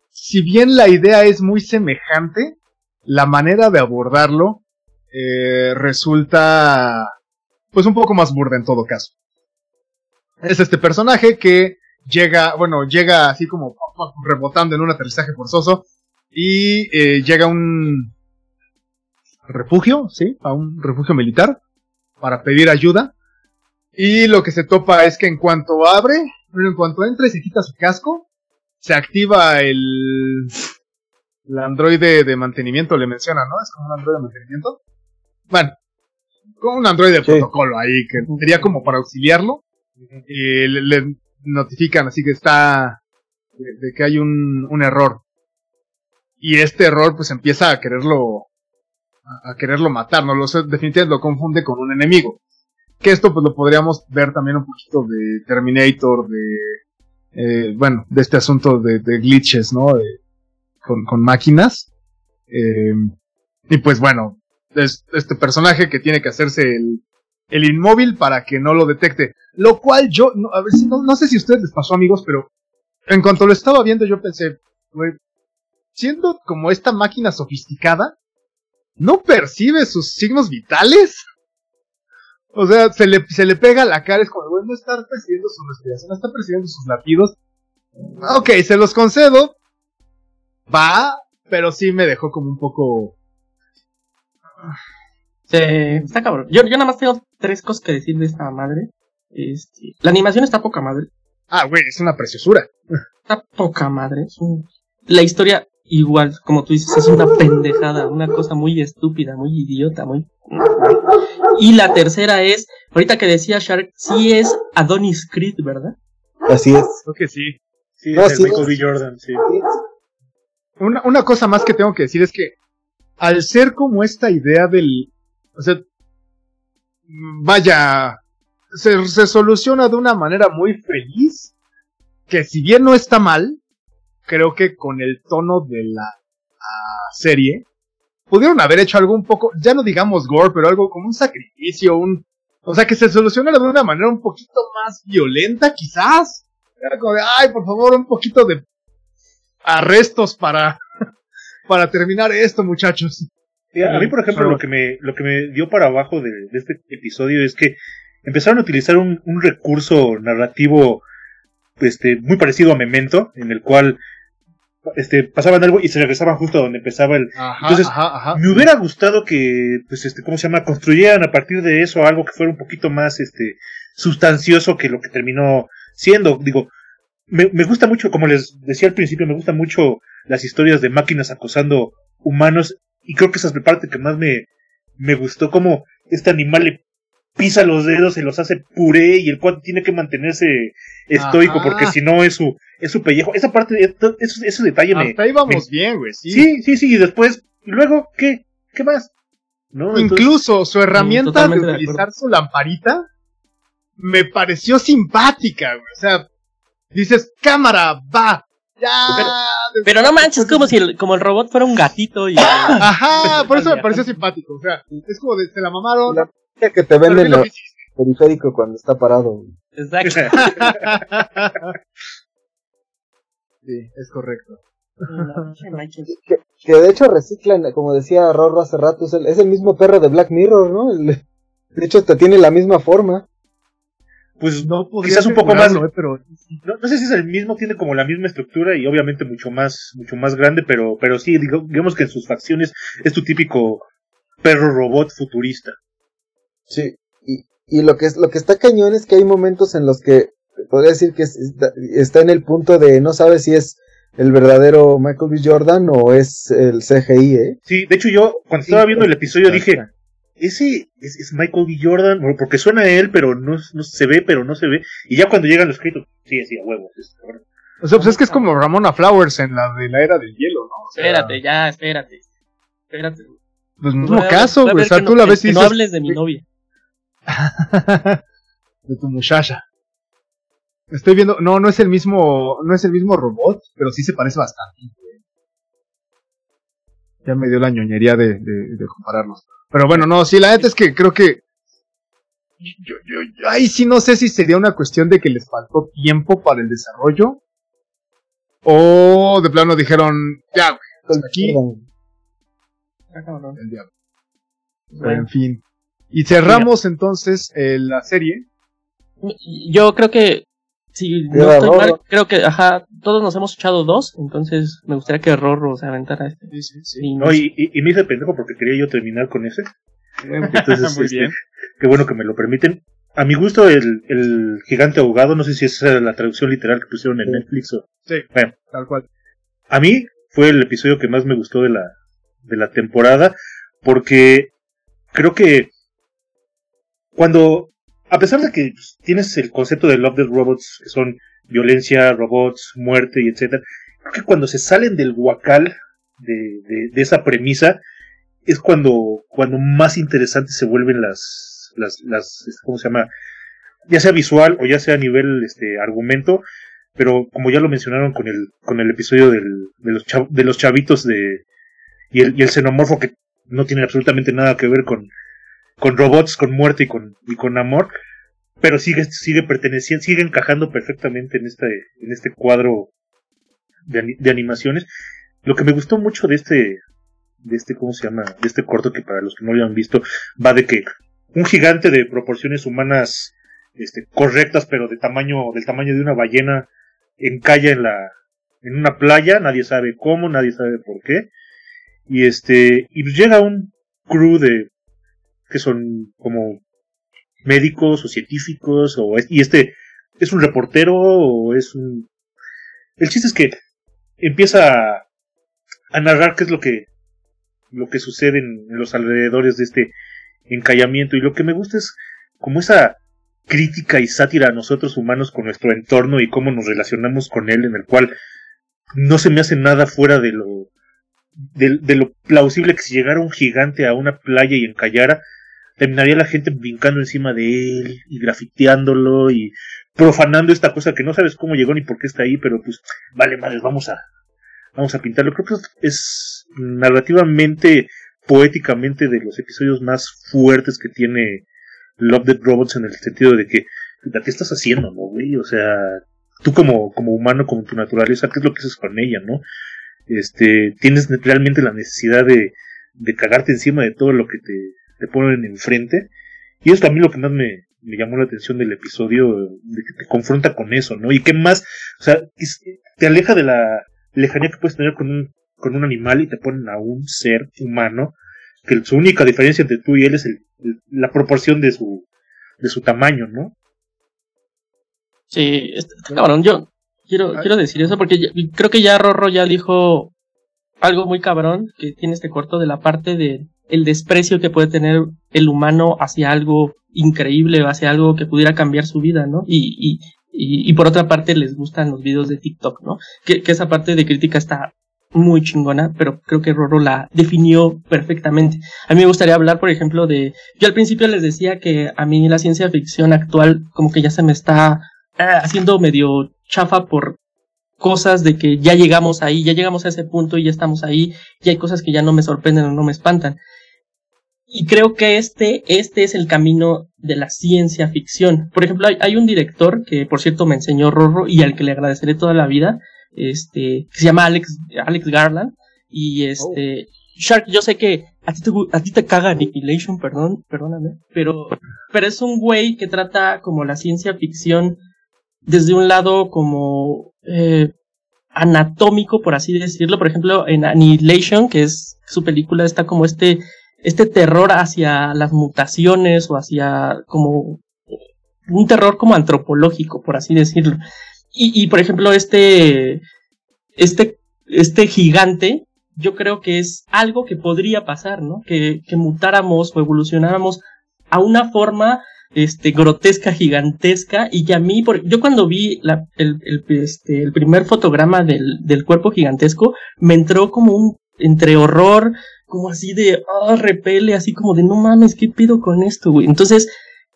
si bien la idea es muy semejante, la manera de abordarlo eh, resulta pues un poco más burda en todo caso. Es este personaje que llega, bueno, llega así como rebotando en un aterrizaje forzoso y eh, llega a un refugio, ¿sí? A un refugio militar para pedir ayuda. Y lo que se topa es que en cuanto abre, bueno, en cuanto entra y se quita su casco, se activa el, el androide de mantenimiento, le menciona, ¿no? Es como un androide de mantenimiento. Bueno, como un androide de Sí. protocolo ahí, que sería como para auxiliarlo. Y le, le notifican así que está, de, de que hay un, un error. Y este error pues empieza a quererlo, a, a quererlo matar, no lo sé, definitivamente lo confunde con un enemigo. Que esto pues lo podríamos ver también un poquito de Terminator, de, eh, bueno, de este asunto de, de glitches, ¿no? De- con, con máquinas. Eh, y pues bueno, es este personaje que tiene que hacerse el, inmóvil para que no lo detecte. Lo cual yo, no, a ver no, no sé si a ustedes les pasó amigos, pero en cuanto lo estaba viendo yo pensé, güey, siendo como esta máquina sofisticada, ¿no percibe sus signos vitales? O sea, se le, se le pega la cara, es como, güey, no está percibiendo su respiración, no está percibiendo sus latidos. Ok, se los concedo. Va, pero sí me dejó como un poco... Sí, está cabrón. Yo, yo nada más tengo tres cosas que decir de esta madre. Este, la animación está poca madre. Ah, güey, es una preciosura. Está poca madre. es un- La historia, igual, como tú dices, es una pendejada, una cosa muy estúpida, muy idiota, muy. Y la tercera es, ahorita que decía Shark, sí es Adonis Creed, ¿verdad? Así es. Creo que sí. Sí, No, es sí, el Michael sí. B. Jordan, sí. Una, una cosa más que tengo que decir es que al ser como esta idea del... O sea, vaya, se, se soluciona de una manera muy feliz, que si bien no está mal, creo que con el tono de la serie, pudieron haber hecho algo un poco, ya no digamos gore, pero algo como un sacrificio, un... O sea, que se solucionara de una manera un poquito más violenta, quizás. Era como de, ay, por favor, un poquito de arrestos para, para terminar esto, muchachos. Sí, a mí, por ejemplo, lo que me, lo que me dio para abajo de, de este episodio es que empezaron a utilizar un, un recurso narrativo este, muy parecido a Memento, en el cual este, pasaban algo y se regresaban justo a donde empezaba el... Ajá, Entonces, ajá, ajá. Me hubiera gustado que, pues, este, ¿cómo se llama? Construyeran a partir de eso algo que fuera un poquito más, este, sustancioso que lo que terminó siendo. Digo, me, me gusta mucho, como les decía al principio, me gustan mucho las historias de máquinas acosando humanos y creo que esa es la parte que más me, me gustó, como este animal le pisa los dedos, se los hace puré y el cuate tiene que mantenerse estoico Ajá. porque si no es su, es su pellejo. Esa parte, eso- ese, ese detalle me, Hasta ahí vamos bien, güey, sí. Sí, sí, sí, y después, y luego, ¿qué? ¿Qué más? ¿No? Entonces, Incluso su herramienta de totalmente de utilizar su lamparita me pareció simpática, güey. O sea, dices, cámara, va, ya. Pero no manches, es como si el, como el robot fuera un gatito y. Ajá, por eso me pareció simpático. O sea, es como de, se la mamaron. La que te pero venden ¿qué es lo el que periférico cuando está parado. Exacto. Sí, es correcto. que, de hecho reciclan, como decía Rorro hace rato, es el, es el mismo perro de Black Mirror, ¿no? de hecho, te tiene la misma forma. Pues no quizás un poco más, ¿eh? pero no, sé si es el mismo, tiene como la misma estructura y obviamente mucho más, mucho más grande, pero, pero sí, digamos que en sus facciones es tu típico perro robot futurista. Sí, y, y lo que es, lo que está cañón es que hay momentos en los que podría decir que está en el punto de no sabe si es el verdadero Michael B. Jordan o es el CGI, ¿eh? Sí, de hecho yo cuando estaba viendo el episodio dije, ese es, Michael B. Jordan, porque suena a él, pero no, no, se ve, pero no se ve. Y ya cuando llegan los créditos, sí, sí, a huevo. o sea, pues es que es como Ramona Flowers en la de la era del hielo, ¿no? espérate, ya, espérate. Espérate. Pues mismo caso, güey. O sea, tú la ves y No hables de mi novia. de tu muchacha. Estoy viendo, no, no es el mismo, no es el mismo robot, pero sí se parece bastante. Ya me dio la ñoñería de, de, compararlos. Pero bueno, no, sí, la neta es que creo que yo, yo, ahí sí no sé si sería una cuestión de que les faltó tiempo para el desarrollo. O de plano dijeron, ya, güey, hasta aquí. El diablo. Pero en fin. Y cerramos entonces eh, la serie. Yo creo que Sí, no estoy mal, creo que, ajá, todos nos hemos echado dos, entonces me gustaría que Rorro se aventara este. Sí, sí, sí. no, y, y, me hice pendejo porque quería yo terminar con ese. Entonces, Muy este, bien. Qué bueno que me lo permiten. A mi gusto, el, el gigante ahogado, no sé si esa es la traducción literal que pusieron en Netflix o. Sí, bueno, tal cual. A mí fue el episodio que más me gustó de la, de la temporada, porque creo que cuando a pesar de que tienes el concepto de Love the Robots, que son violencia, robots, muerte y etcétera, creo que cuando se salen del guacal de, de, esa premisa, es cuando, cuando más interesantes se vuelven las, las, las, este, ¿cómo se llama? Ya sea visual o ya sea a nivel, este, argumento, pero como ya lo mencionaron con el, con el episodio del, de, los de los chavitos de, y el, y el xenomorfo que no tiene absolutamente nada que ver con, con robots, con muerte y con, y con amor, pero sigue, sigue perteneciendo, sigue encajando perfectamente en este, en este cuadro de, de, animaciones. Lo que me gustó mucho de este, de este, ¿cómo se llama? De este corto que para los que no lo han visto, va de que un gigante de proporciones humanas, este, correctas, pero de tamaño, del tamaño de una ballena, encalla en la, en una playa, nadie sabe cómo, nadie sabe por qué, y este, y pues llega un crew de que son como médicos o científicos o y este es un reportero o es un el chiste es que empieza a, narrar qué es lo que lo que sucede en, los alrededores de este encallamiento. Y lo que me gusta es como esa crítica y sátira a nosotros humanos con nuestro entorno y cómo nos relacionamos con él en el cual no se me hace nada fuera de lo de, de lo plausible que si llegara un gigante a una playa y encallara terminaría la gente brincando encima de él y grafiteándolo y profanando esta cosa que no sabes cómo llegó ni por qué está ahí, pero pues vale madre, vamos a vamos a pintarlo. Creo que es narrativamente, poéticamente de los episodios más fuertes que tiene Love Dead Robots en el sentido de que ¿qué estás haciendo, no, güey? O sea, tú como como humano, como tu naturaleza, ¿qué es lo que haces con ella, no? Este, tienes realmente la necesidad de de cagarte encima de todo lo que te te ponen enfrente. Y eso también lo que más me, me llamó la atención del episodio, de que te confronta con eso, ¿no? Y que más, o sea, te aleja de la lejanía que puedes tener con un, con un animal y te ponen a un ser humano, que su única diferencia entre tú y él es el, la proporción de su, de su tamaño, ¿no? Sí, cabrón, yo quiero, quiero decir eso porque creo que ya Rorro ya dijo algo muy cabrón que tiene este corto de la parte de el desprecio que puede tener el humano hacia algo increíble, hacia algo que pudiera cambiar su vida, ¿no? Y, y, y, por otra parte les gustan los videos de TikTok, ¿no? Que, que, esa parte de crítica está muy chingona, pero creo que Roro la definió perfectamente. A mí me gustaría hablar, por ejemplo, de... Yo al principio les decía que a mí la ciencia ficción actual como que ya se me está eh, haciendo medio chafa por cosas de que ya llegamos ahí, ya llegamos a ese punto y ya estamos ahí, y hay cosas que ya no me sorprenden o no me espantan. Y creo que este, este es el camino de la ciencia ficción. Por ejemplo, hay, un director que, por cierto, me enseñó Rorro y al que le agradeceré toda la vida, este, que se llama Alex, Alex Garland, y este, Shark, yo sé que a ti te, a ti te caga Annihilation, perdón, perdóname, pero, pero es un güey que trata como la ciencia ficción desde un lado como, eh, anatómico, por así decirlo. Por ejemplo, en Annihilation, que es su película, está como este, este terror hacia las mutaciones o hacia como un terror como antropológico, por así decirlo. Y, y por ejemplo, este, este, este gigante, yo creo que es algo que podría pasar, ¿no? Que, que mutáramos o evolucionáramos a una forma este, grotesca, gigantesca, y que a mí, por, yo cuando vi la, el, el, este, el primer fotograma del, del cuerpo gigantesco, me entró como un, entre horror, como así de, ah, repele, así como de, no mames, ¿qué pido con esto, güey? Entonces,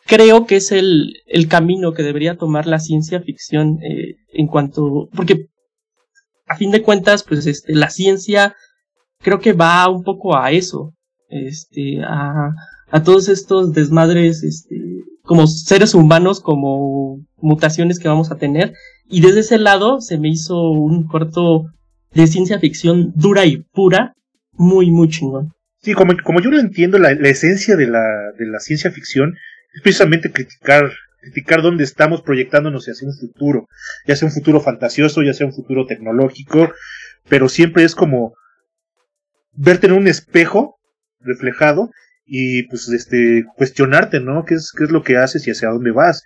creo que es el, el camino que debería tomar la ciencia ficción eh, en cuanto, porque a fin de cuentas, pues este, la ciencia creo que va un poco a eso, este, a, a todos estos desmadres, este, como seres humanos, como mutaciones que vamos a tener. Y desde ese lado se me hizo un corto de ciencia ficción dura y pura, muy, muy chingón. Sí, como, como yo lo entiendo, la, la esencia de la, de la ciencia ficción es precisamente criticar, criticar dónde estamos proyectándonos hacia un futuro, ya sea un futuro fantasioso, ya sea un futuro tecnológico, pero siempre es como verte en un espejo reflejado y pues este cuestionarte, ¿no? ¿Qué es, qué es lo que haces y hacia dónde vas?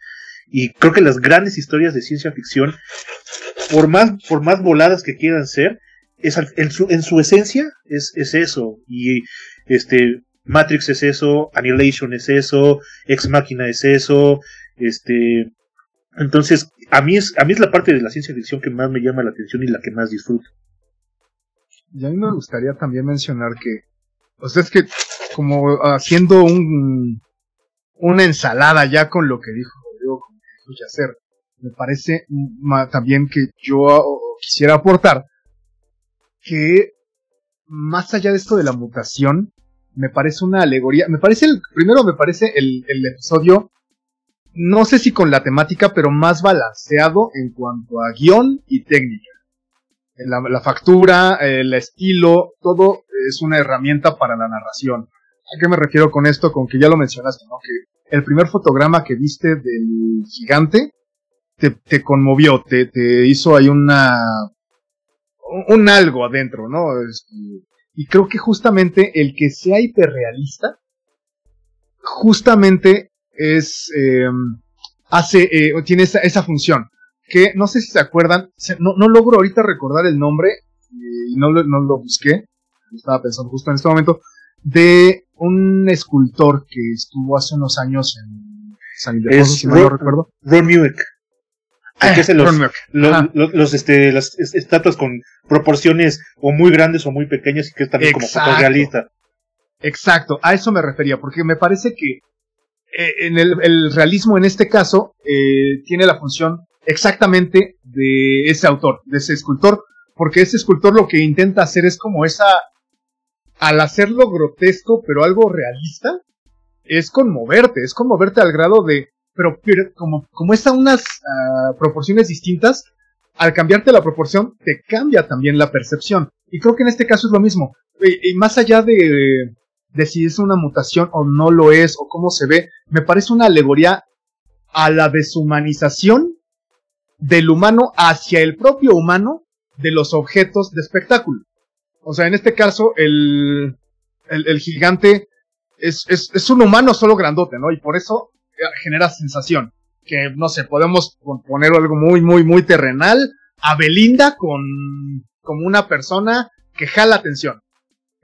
Y creo que las grandes historias de ciencia ficción, por más, por más voladas que quieran ser, es en su, en su esencia es, es eso. Y este Matrix es eso, Annihilation es eso, Ex Machina es eso, este entonces, a mí es, a mí es la parte de la ciencia ficción que más me llama la atención y la que más disfruto. Y a mí me gustaría también mencionar que, o sea, es que como haciendo un, una ensalada ya con lo que dijo Rodrigo, con lo que. Me parece también que yo quisiera aportar que más allá de esto de la mutación, me parece una alegoría, me parece el, primero me parece el, episodio, no sé si con la temática, pero más balanceado en cuanto a guion y técnica. La, la factura, el estilo, todo es una herramienta para la narración. ¿A qué me refiero con esto? Con que ya lo mencionaste, ¿no? Que el primer fotograma que viste del gigante te, te conmovió, te, te hizo ahí una, un algo adentro, ¿no? Este, y creo que justamente el que sea hiperrealista, justamente es, eh, hace, eh, tiene esa, esa, función. Que no sé si se acuerdan, no, no logro ahorita recordar el nombre, y no, no lo busqué, estaba pensando justo en este momento, de un escultor que estuvo hace unos años en San Ildefonso, si no lo recuerdo. Ron Mueck. Que los, los, los, este, las estatuas con proporciones o muy grandes o muy pequeñas y que es también como fotorrealista. Exacto, a eso me refería, porque me parece que eh, en el, el, realismo en este caso eh, tiene la función exactamente de ese autor, de ese escultor, porque ese escultor lo que intenta hacer es como esa al hacerlo grotesco, pero algo realista, es conmoverte, es conmoverte al grado de, pero, como, como es a unas uh, proporciones distintas, al cambiarte la proporción, te cambia también la percepción. Y creo que en este caso es lo mismo. Y, más allá de, de si es una mutación o no lo es, o cómo se ve, me parece una alegoría a la deshumanización del humano hacia el propio humano de los objetos de espectáculo. O sea, en este caso, el, el, el gigante es, es, es, un humano solo grandote, ¿no? Y por eso genera sensación. Que, no sé, podemos poner algo muy, muy, muy terrenal. A Belinda con, como una persona que jala atención.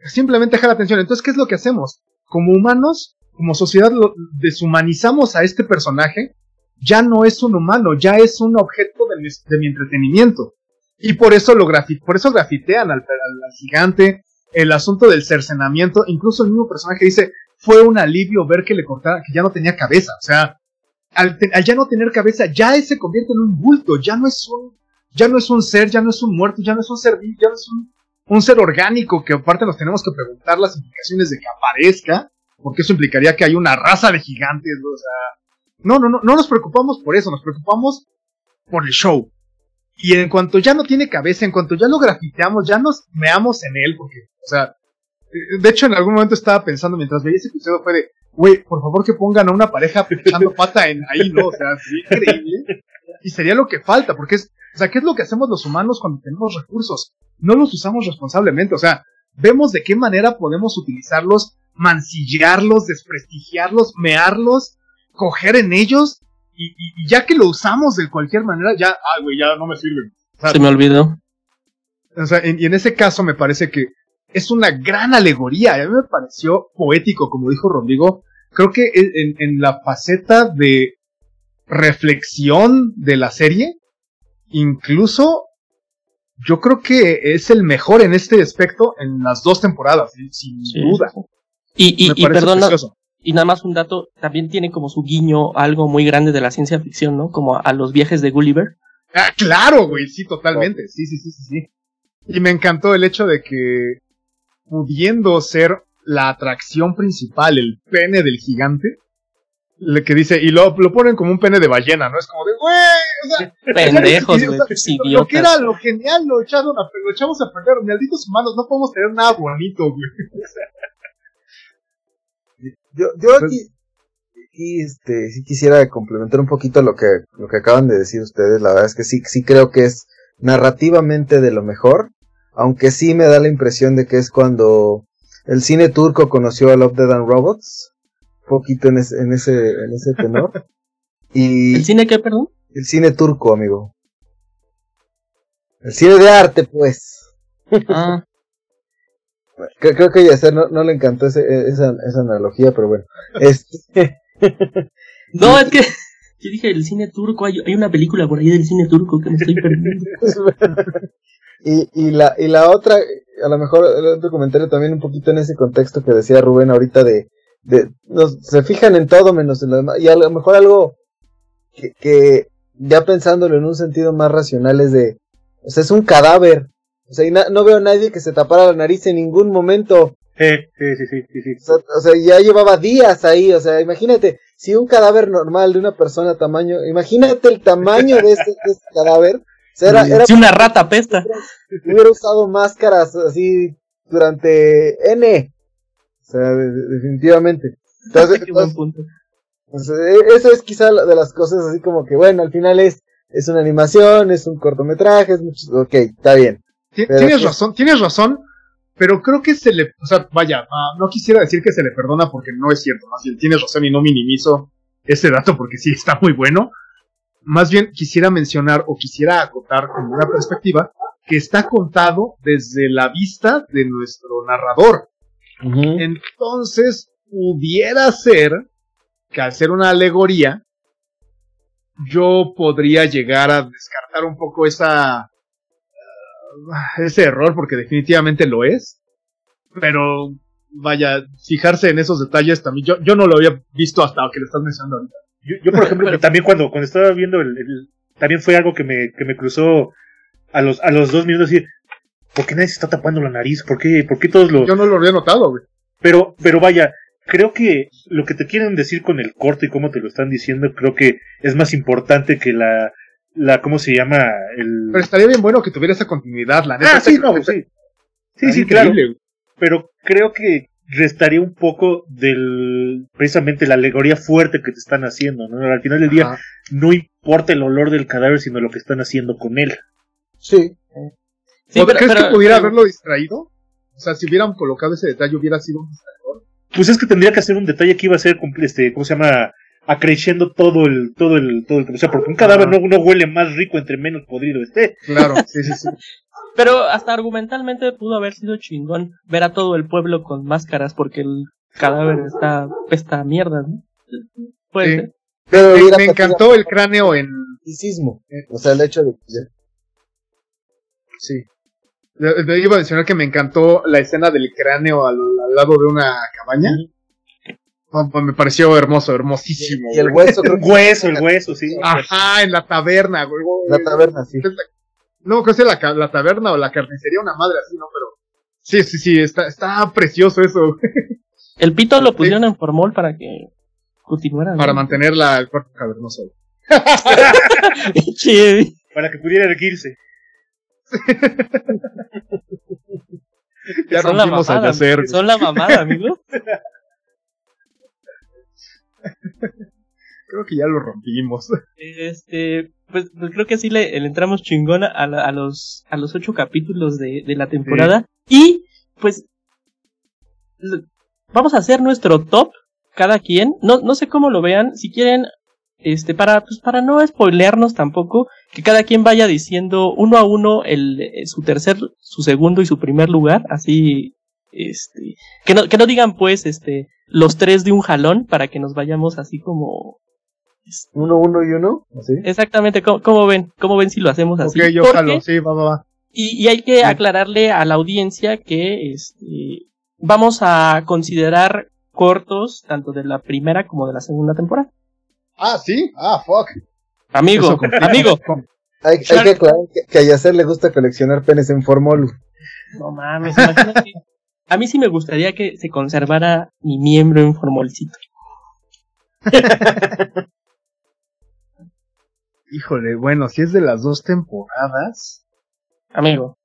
Simplemente jala atención. Entonces, ¿qué es lo que hacemos? Como humanos, como sociedad, deshumanizamos a este personaje. Ya no es un humano, ya es un objeto de mi, entretenimiento. Y por eso lo grafit por eso grafitean al, al, gigante, el asunto del cercenamiento, incluso el mismo personaje dice, fue un alivio ver que le cortara, que ya no tenía cabeza, o sea, al, ya no tener cabeza, ya se convierte en un bulto, ya no es un, ya no es un ser, ya no es un muerto, ya no es un ser ya no es un, un ser orgánico, que aparte nos tenemos que preguntar las implicaciones de que aparezca, porque eso implicaría que hay una raza de gigantes, o sea, no, no, no, no nos preocupamos por eso, nos preocupamos por el show, Y en cuanto ya no tiene cabeza, en cuanto ya lo grafiteamos, ya nos meamos en él, porque, o sea, de hecho en algún momento estaba pensando mientras veía ese episodio fue de, güey, por favor que pongan a una pareja echando pata en ahí, ¿no? O sea, sería increíble. Y sería lo que falta, porque es, o sea, ¿qué es lo que hacemos los humanos cuando tenemos recursos? No los usamos responsablemente, o sea, vemos de qué manera podemos utilizarlos, mancillarlos, desprestigiarlos, mearlos, coger en ellos, y, y, ya que lo usamos de cualquier manera, ya, ay, güey, ya no me sirve. Se me olvidó. O sea, y en ese caso me parece que es una gran alegoría. A mí me pareció poético, como dijo Rodrigo. Creo que en, en la faceta de reflexión de la serie, incluso yo creo que es el mejor en este aspecto en las dos temporadas, sin duda. Y, y, y perdón, y nada más un dato, también tiene como su guiño algo muy grande de la ciencia ficción, ¿no? Como a los viajes de Gulliver. Ah, claro, güey, sí, totalmente. Sí, sí, sí, sí, sí. Y me encantó el hecho de que pudiendo ser la atracción principal, el pene del gigante, le que dice, y lo, lo ponen como un pene de ballena, ¿no? Es como de, güey, o sea, pendejos, güey. Lo que era lo genial, lo, echaron a, lo echamos a perder, malditos humanos, no podemos tener nada bonito, güey. yo, yo pues aquí, aquí, este, sí quisiera complementar un poquito lo que, lo que acaban de decir ustedes, la verdad es que sí, sí creo que es narrativamente de lo mejor, aunque sí me da la impresión de que es cuando el cine turco conoció a Love, Dead and Robots. Un poquito en ese, en ese, en ese tenor. Y ¿El cine qué, perdón? El cine turco, amigo. El cine de arte, pues. Ah. creo, que ya no, no le encantó ese, esa, esa analogía, pero bueno. Este... no, es que yo dije el cine turco, hay, hay una película por ahí del cine turco que me estoy perdiendo. Y, y, la, y la otra, a lo mejor el otro comentario también un poquito en ese contexto que decía Rubén ahorita de, de nos, se fijan en todo menos en lo demás. Y a lo mejor algo que, que ya pensándolo en un sentido más racional es de, o sea, es un cadáver. O sea, y no veo a nadie que se tapara la nariz en ningún momento. Sí, sí, sí, sí, sí. O, sea, ya llevaba días ahí, o sea, imagínate, si un cadáver normal de una persona tamaño, imagínate el tamaño de este, de este cadáver, era, era una rata pesta. Hubiera usado máscaras así durante N. O sea, definitivamente. Entonces, e, eso es quizá de las cosas así como que, bueno, al final es, es una animación, es un cortometraje, es mucho, ok, está bien. Tienes razón, tienes razón, pero creo que se le, o sea, vaya, ah, no quisiera decir que se le perdona porque no es cierto, más bien tienes razón y no minimizo ese dato porque sí está muy bueno, más bien quisiera mencionar o quisiera acotar como una perspectiva que está contado desde la vista de nuestro narrador. Entonces, pudiera ser que al ser una alegoría, yo podría llegar a descartar un poco esa, uh, ese error, porque definitivamente lo es. Pero, vaya, fijarse en esos detalles también, yo, yo no lo había visto hasta que lo estás mencionando ahorita. Yo, por ejemplo, también cuando, cuando estaba viendo el, también fue algo que me, que me cruzó a los, a los dos minutos decir, ¿por qué nadie se está tapando la nariz? ¿Por qué, por qué todos lo...? Yo no lo había notado, güey. Pero, pero vaya, creo que lo que te quieren decir con el corte y cómo te lo están diciendo, creo que es más importante que la, la, ¿cómo se llama? El... Pero estaría bien bueno que tuviera esa continuidad, la neta. Ah, sí, no, sí. Sí, sí, claro. Pero creo que restaría un poco del precisamente la alegoría fuerte que te están haciendo, ¿no? Al final del día no importa el olor del cadáver, sino lo que están haciendo con él. Sí. ¿Crees que pudiera haberlo distraído? O sea, si hubieran colocado ese detalle, hubiera sido un distractor. Pues es que tendría que hacer un detalle que iba a ser, este, ¿cómo se llama? Acreciendo todo el, todo el, todo el, o sea, porque un cadáver no, no huele más rico entre menos podrido esté. Claro, sí, sí, sí. Pero hasta argumentalmente pudo haber sido chingón ver a todo el pueblo con máscaras porque el cadáver está pesta mierda, ¿no? Puede Pero me, encantó el cráneo en sismo, o sea, el hecho de Sí. Iba a mencionar que me encantó la escena del cráneo al, lado de una cabaña. me pareció hermoso, hermosísimo. Y el hueso, el hueso, el hueso, sí. Ajá, en la taberna, güey. La taberna, sí. No, creo que es la, la taberna o la carnicería, una madre así, ¿no? Pero sí, sí, sí, está, está precioso eso. El pito lo pusieron en formol para que continuara. Para mantener la, el cuerpo cavernoso. para que pudiera erguirse. ya son la rompimos al mamada, yacer. son la mamada, amigo. Creo que ya lo rompimos. Este, pues, pues creo que así le, le entramos chingona a, la- a los a los ocho capítulos de, de la temporada y pues vamos a hacer nuestro top cada quien. No no sé cómo lo vean. Si quieren, este para pues para no spoilearnos tampoco, que cada quien vaya diciendo uno a uno el eh, su tercer, su segundo y su primer lugar, así este que no que no digan pues este los tres de un jalón para que nos vayamos así como Uno, uno y uno. ¿Así? Exactamente, ¿cómo, cómo ven? ¿Cómo ven si lo hacemos así? ok, yo Porque- jalo, sí, va, va, va. y, y hay que aclararle a la audiencia que este, vamos a considerar cortos tanto de la primera como de la segunda temporada. Ah, sí, ah, fuck. Amigo, amigo. Hay, hay que aclarar que, que a Yacer le gusta coleccionar penes en formol. No mames, imagínate. A mí sí me gustaría que se conservara mi miembro en formolcito. Híjole, bueno, si es de las dos temporadas. Amigo,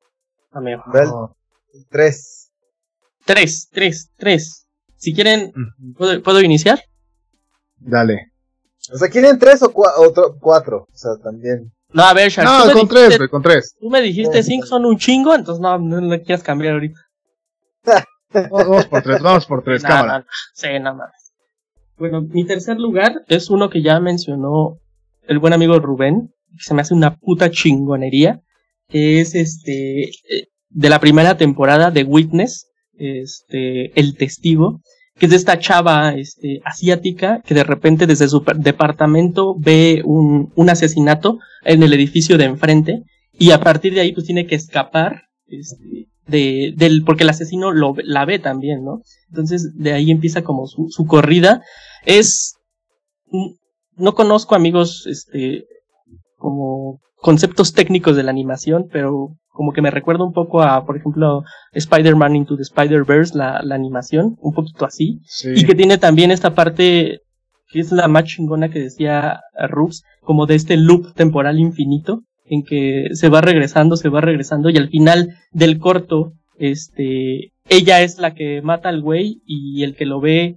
amigo. Tres. Tres, tres, tres. Si quieren, ¿puedo, ¿puedo iniciar? Dale. O sea, ¿quieren tres o cua- cuatro? O sea, también. No, a ver, Shark, No, con tres, con tres. tú me dijiste cinco son un chingo, entonces no, no, no quieras cambiar ahorita. Vamos por tres, vamos por tres, cámara. no, no. Sí, nada más. Bueno, mi tercer lugar es uno que ya mencionó el buen amigo Rubén, que se me hace una puta chingonería, que es este eh, de la primera temporada de Witness, este El Testigo, que es de esta chava este, asiática que de repente desde su departamento ve un, un asesinato en el edificio de enfrente y a partir de ahí pues tiene que escapar este, de, del, porque el asesino lo, la ve también, ¿no? Entonces de ahí empieza como su, su corrida. Es, no conozco amigos, este, como conceptos técnicos de la animación, pero como que me recuerda un poco a, por ejemplo, Spider-Man Into the Spider-Verse, la, la animación, un poquito así. Sí. Y que tiene también esta parte que es la más chingona que decía Rubs, como de este loop temporal infinito, en que se va regresando, se va regresando, y al final del corto, este, ella es la que mata al güey, y el que lo ve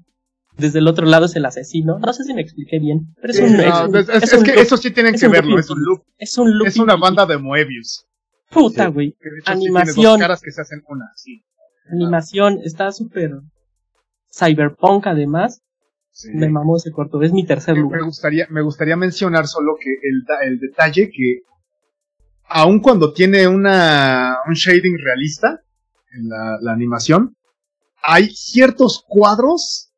desde el otro lado es el asesino. No sé si me expliqué bien, pero es Sí, un, no, es un- es, es- es es un que loop- eso sí tienen es que verlo, es un loop. es un loop Es una banda de Moebius. Puta, güey. Hecho sí Animación. dos caras que se hacen una, sí. Animación, está súper cyberpunk además. Sí. Me mamó ese corto, es mi tercer Me- lugar. Me gustaría, me gustaría mencionar solo que el, el detalle que aun cuando tiene una, un shading realista en la, la animación, hay ciertos cuadros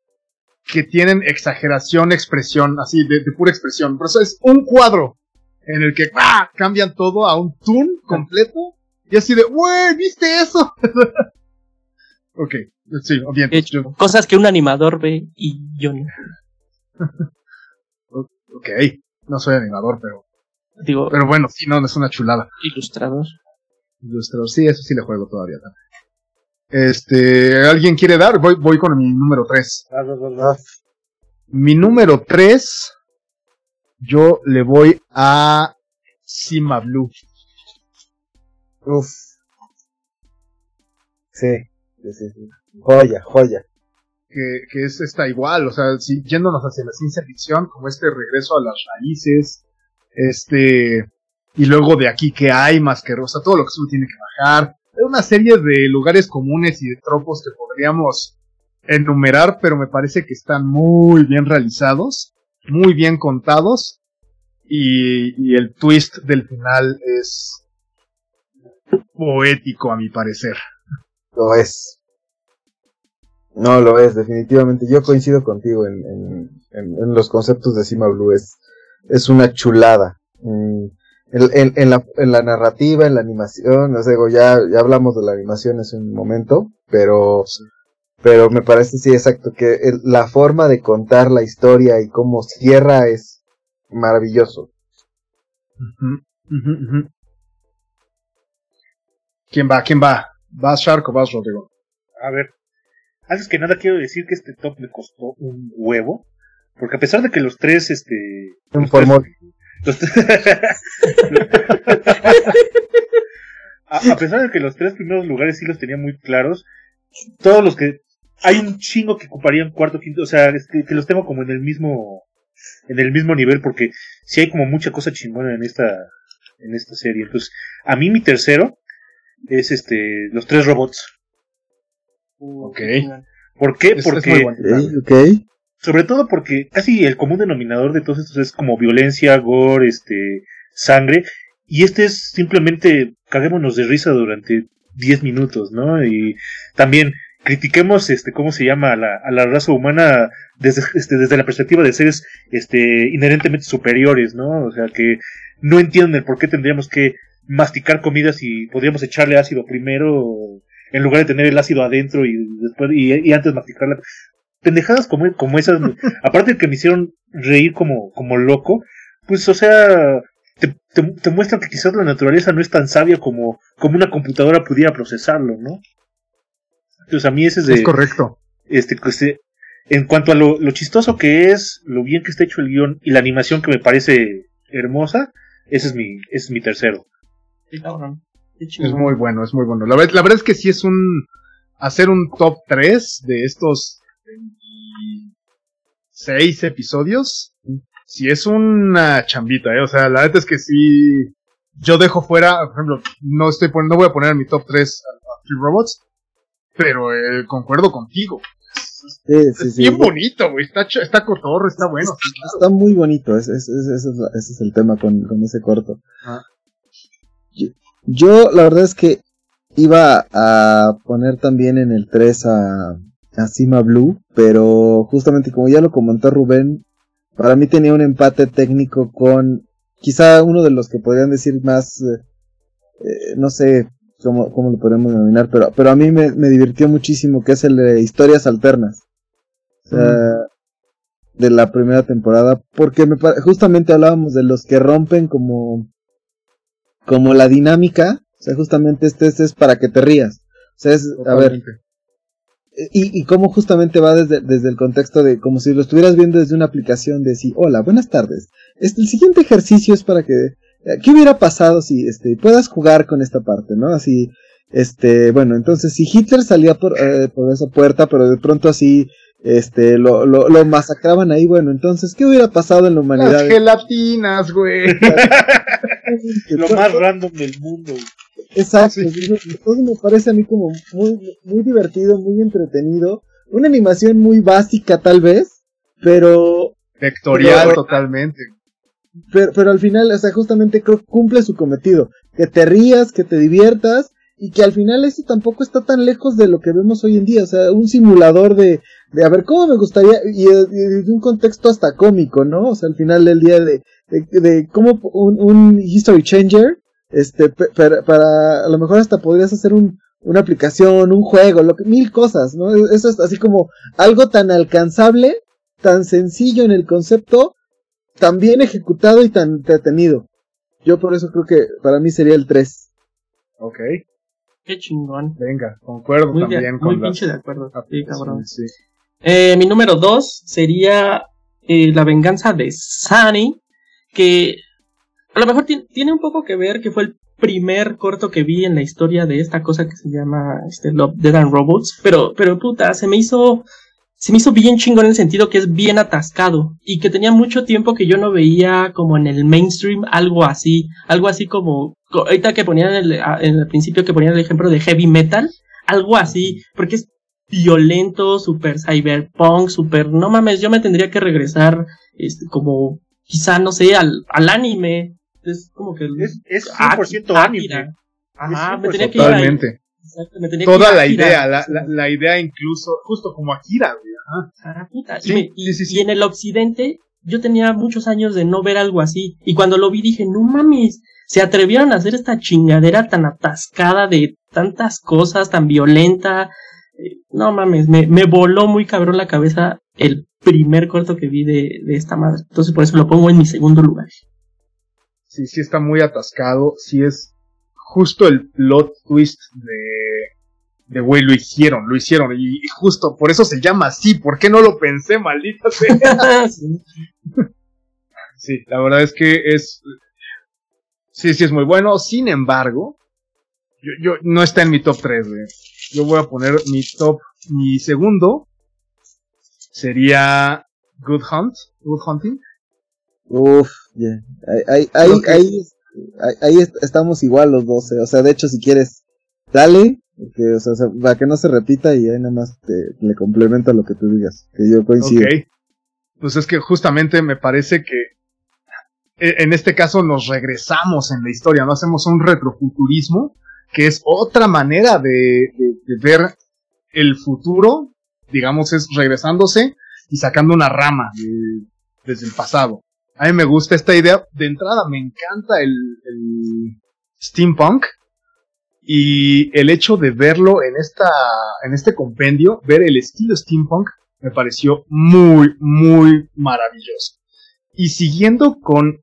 que tienen exageración, expresión, así, de, de pura expresión. Por eso es un cuadro en el que ¡ah! cambian todo a un toon completo y así de, wey, ¿viste eso? ok, sí, bien. Hecho, cosas que un animador ve y yo no. Ok, no soy animador, pero, Digo, pero bueno, sí, no, es una chulada. ilustrador. Ilustrador, sí, eso sí le juego todavía. también. Este, ¿alguien quiere dar? Voy, voy con mi número 3. Vas, vas, vas, vas. Ah, Mi número 3, yo le voy a Sima Blue. uf. Sí, sí, sí, sí. Joya, joya. Que, que es esta igual, o sea, si, yéndonos hacia la ciencia ficción, como este regreso a las raíces, este, y luego de aquí que hay más que, o sea, todo lo que uno tiene que bajar. Una serie de lugares comunes y de tropos que podríamos enumerar, pero me parece que están muy bien realizados, muy bien contados, y, el twist del final es poético a mi parecer. Lo es. No, lo es, definitivamente. Yo coincido contigo en, en, en, en los conceptos de Cima Blue. Es, es una chulada. Mm, En, en, en la, en la narrativa, en la animación, o sea, digo, ya, ya hablamos de la animación hace un momento, pero, pero me parece, sí, exacto, que el- la forma de contar la historia y cómo cierra es maravilloso. ¿Quién va? ¿Quién va? ¿Vas Shark o vas Rodrigo? A ver, antes que nada quiero decir que este top me costó un huevo, porque a pesar de que los tres, este, Un los tres a, pesar de que los tres primeros lugares sí los tenía muy claros, todos los que hay un chingo que ocuparían cuarto, quinto, o sea, que, que, los tengo como en el mismo en el mismo nivel porque sí hay como mucha cosa chingona en esta en esta serie. Entonces, a mí mi tercero es este los tres robots. Ok. ¿Por qué? Porque sobre todo porque casi el común denominador de todos estos es como violencia, gore, este, sangre y este es simplemente caguémonos de risa durante 10 minutos, ¿no? Y también critiquemos este cómo se llama a la, a la raza humana desde, este, desde la perspectiva de seres este inherentemente superiores, ¿no? O sea que no entienden por qué tendríamos que masticar comidas y podríamos echarle ácido primero en lugar de tener el ácido adentro y después y, antes masticarla. Pendejadas como, como esas, aparte de que me hicieron reír como, como loco, pues o sea, te, te, muestran que quizás la naturaleza no es tan sabia como, como una computadora pudiera procesarlo, ¿no? Entonces a mí ese es de... Es correcto. Este, este, en cuanto a lo, lo, chistoso que es, lo bien que está hecho el guion y la animación que me parece hermosa, ese es mi, ese es mi tercero. Es muy bueno, es muy bueno. La, la verdad es que sí es un... Hacer un top 3 de estos 26 episodios, si es una chambita, ¿eh? O sea, la verdad es que sí... Yo dejo fuera, por ejemplo, no estoy no voy a poner en mi top 3 a, a Robots, pero eh, concuerdo contigo. Sí, sí, es bien bonito, güey. Está, está cotorro, está bueno. Está, muy bonito. Ese, ese, ese, es el tema con, con ese corto. Ah. Yo, la verdad es que iba a poner también en el 3 a, a Cima Blue, pero justamente como ya lo comentó Rubén, para mí tenía un empate técnico con quizá uno de los que podrían decir más, eh, eh, no sé cómo, cómo, lo podemos denominar, pero, pero a mí me, me divirtió muchísimo, que es el de historias alternas. de la primera temporada, porque me, justamente hablábamos de los que rompen como como la dinámica, o sea, justamente este, este, es para que te rías. O sea, es, a ver, y, y cómo justamente va desde, desde el contexto de como si lo estuvieras viendo desde una aplicación de si, hola, buenas tardes. Este, el siguiente ejercicio es para que, eh, ¿qué hubiera pasado si, este, puedas jugar con esta parte, no? Así, este, bueno, entonces si Hitler salía por, eh, por esa puerta, pero de pronto así, este, lo, lo, lo, masacraban ahí, bueno, entonces, ¿qué hubiera pasado en la humanidad? Las gelatinas, güey. lo más random del mundo. Exacto, todo me parece a mí como muy, muy divertido, muy entretenido, una animación muy básica tal vez, pero... Vectorial totalmente. Pero, pero al final, o sea, justamente creo que cumple su cometido, que te rías, que te diviertas, y que al final eso tampoco está tan lejos de lo que vemos hoy en día, o sea, un simulador de, de a ver cómo me gustaría, y, de un contexto hasta cómico, ¿no? O sea, al final del día de, de, de cómo un, un, history changer, este, para, para, a lo mejor hasta podrías hacer un, una aplicación, un juego, lo que, mil cosas, ¿no? Eso es así como algo tan alcanzable, tan sencillo en el concepto, tan bien ejecutado y tan entretenido. Yo por eso creo que para mí sería el 3. Ok. Qué chingón. Venga, concuerdo muy también con Muy pinche de acuerdo. Sí, cabrón. Sí. Eh, mi número dos sería eh, La venganza de Sunny, que a lo mejor tiene un poco que ver que fue el primer corto que vi en la historia de esta cosa que se llama este, Love, Dead and Robots, pero, pero puta, se me hizo se me hizo bien chingón en el sentido que es bien atascado y que tenía mucho tiempo que yo no veía como en el mainstream algo así, algo así como ahorita que ponían en el, en el principio que ponían el ejemplo de heavy metal, algo así, porque es violento, super cyberpunk, super, no mames, yo me tendría que regresar, este, como, quizá, no sé, al, al anime, es como que... Es, es 100% anime. Ajá, me tenía que ir ahí. Exacto, me tenía Toda que ir la idea, la, la, la, idea incluso, justo como Akira, güey. Ah, puta. Sí, y, sí, sí, y en el occidente, yo tenía muchos años de no ver algo así. Y cuando lo vi dije, no mames, se atrevieron a hacer esta chingadera tan atascada de tantas cosas, tan violenta, eh, no mames, me, me voló muy cabrón la cabeza el primer corto que vi de, de esta madre. Entonces por eso lo pongo en mi segundo lugar. Sí, sí está muy atascado, sí es justo el plot twist de, de güey, lo hicieron, lo hicieron, y, justo por eso se llama así, ¿por qué no lo pensé, maldita sea? sí, la verdad es que es, sí, sí es muy bueno. Sin embargo, yo, yo no está en mi top 3, güey. Yo voy a poner mi top, mi segundo sería Good Hunt, Good Hunting. Uf, ya. Ahí, ahí, ahí, ahí, ahí estamos igual los dos. eh. O sea, de hecho, si quieres, dale, porque, o sea, se- para que no se repita y ahí nada más te, le complementa lo que tú digas. Que yo coincido. Ok. Pues es que justamente me parece que e- en este caso nos regresamos en la historia, no hacemos un retrofuturismo, que es otra manera de, de- de ver el futuro, digamos, es regresándose y sacando una rama de- desde el pasado. A mí me gusta esta idea. De entrada, me encanta el, el steampunk y el hecho de verlo en esta, en este compendio, ver el estilo steampunk, me pareció muy, muy maravilloso. Y siguiendo con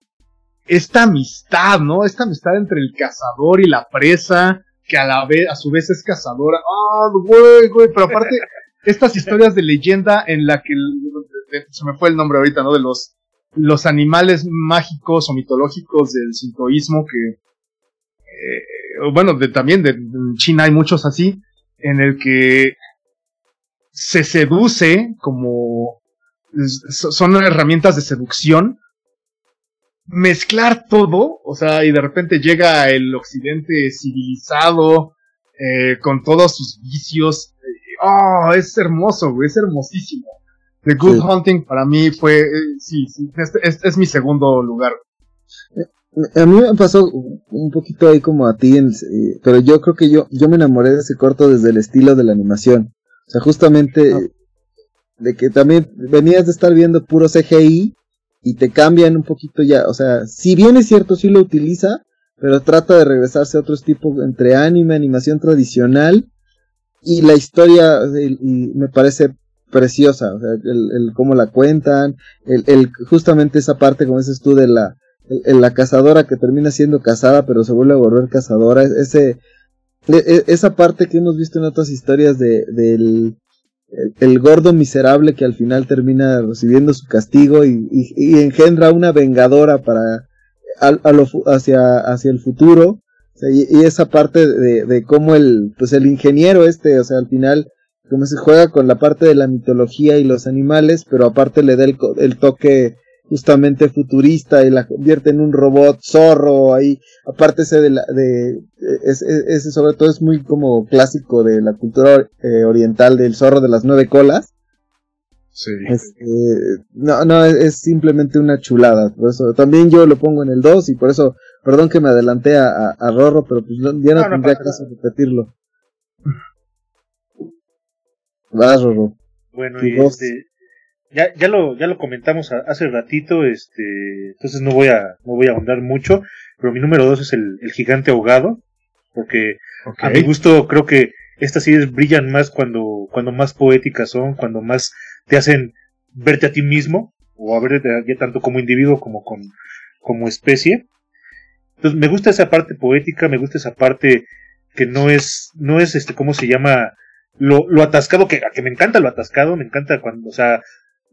esta amistad, ¿no? Esta amistad entre el cazador y la presa, que a la vez, a su vez es cazadora. Ah, güey, güey, pero aparte, estas historias de leyenda en la que, el- se me fue el nombre ahorita, ¿no? De los, los animales mágicos o mitológicos del sintoísmo que, eh, bueno, de, también de, China hay muchos así, en el que se seduce como son herramientas de seducción mezclar todo, o sea, y de repente llega el occidente civilizado eh, con todos sus vicios. eh, Oh, es hermoso, güey, es hermosísimo. The Good Sí. Hunting para mí fue, eh, sí, sí, este, este es mi segundo lugar. A mí me pasó un poquito ahí como a ti, en- eh, pero yo creo que yo, yo me enamoré de ese corto desde el estilo de la animación. O sea, justamente Ah. de que también venías de estar viendo puro CGI y te cambian un poquito ya. O sea, si bien es cierto, sí lo utiliza, pero trata de regresarse a otros tipos entre anime, animación tradicional y la historia y me parece preciosa. O sea, el, el cómo la cuentan, el, el justamente esa parte, como dices tú, de la el- la cazadora que termina siendo casada pero se vuelve a volver cazadora, es- ese e- e- esa parte que hemos visto en otras historias de del el, gordo miserable que al final termina recibiendo su castigo y, y- engendra una vengadora para a lo hacia hacia el futuro y, y esa parte de, de cómo el pues el ingeniero este o sea al final como se juega con la parte de la mitología y los animales pero aparte le da el, co- el toque justamente futurista y la convierte en un robot zorro ahí. Aparte ese de la de es- es- ese sobre todo es muy como clásico de la cultura eh, oriental del zorro de las nueve colas. Sí. Este, no no es, es simplemente una chulada. Por eso también yo lo pongo en el 2 y por eso perdón que me adelanté a, a, a Rorro pero pues ya no, No, no tendría caso repetirlo vas Rorro Bueno, y este, ya, ya lo, ya lo comentamos a- hace ratito, este, entonces no voy a, no voy a ahondar mucho, pero mi número dos es el, el gigante ahogado, porque a mi gusto creo que estas series brillan más cuando, cuando más poéticas son, cuando más te hacen verte a ti mismo, o a ver ya tanto como individuo como con, como especie. Entonces me gusta esa parte poética, me gusta esa parte que no es, no es este, ¿cómo se llama? Lo, lo atascado, que, que me encanta lo atascado, me encanta cuando, o sea,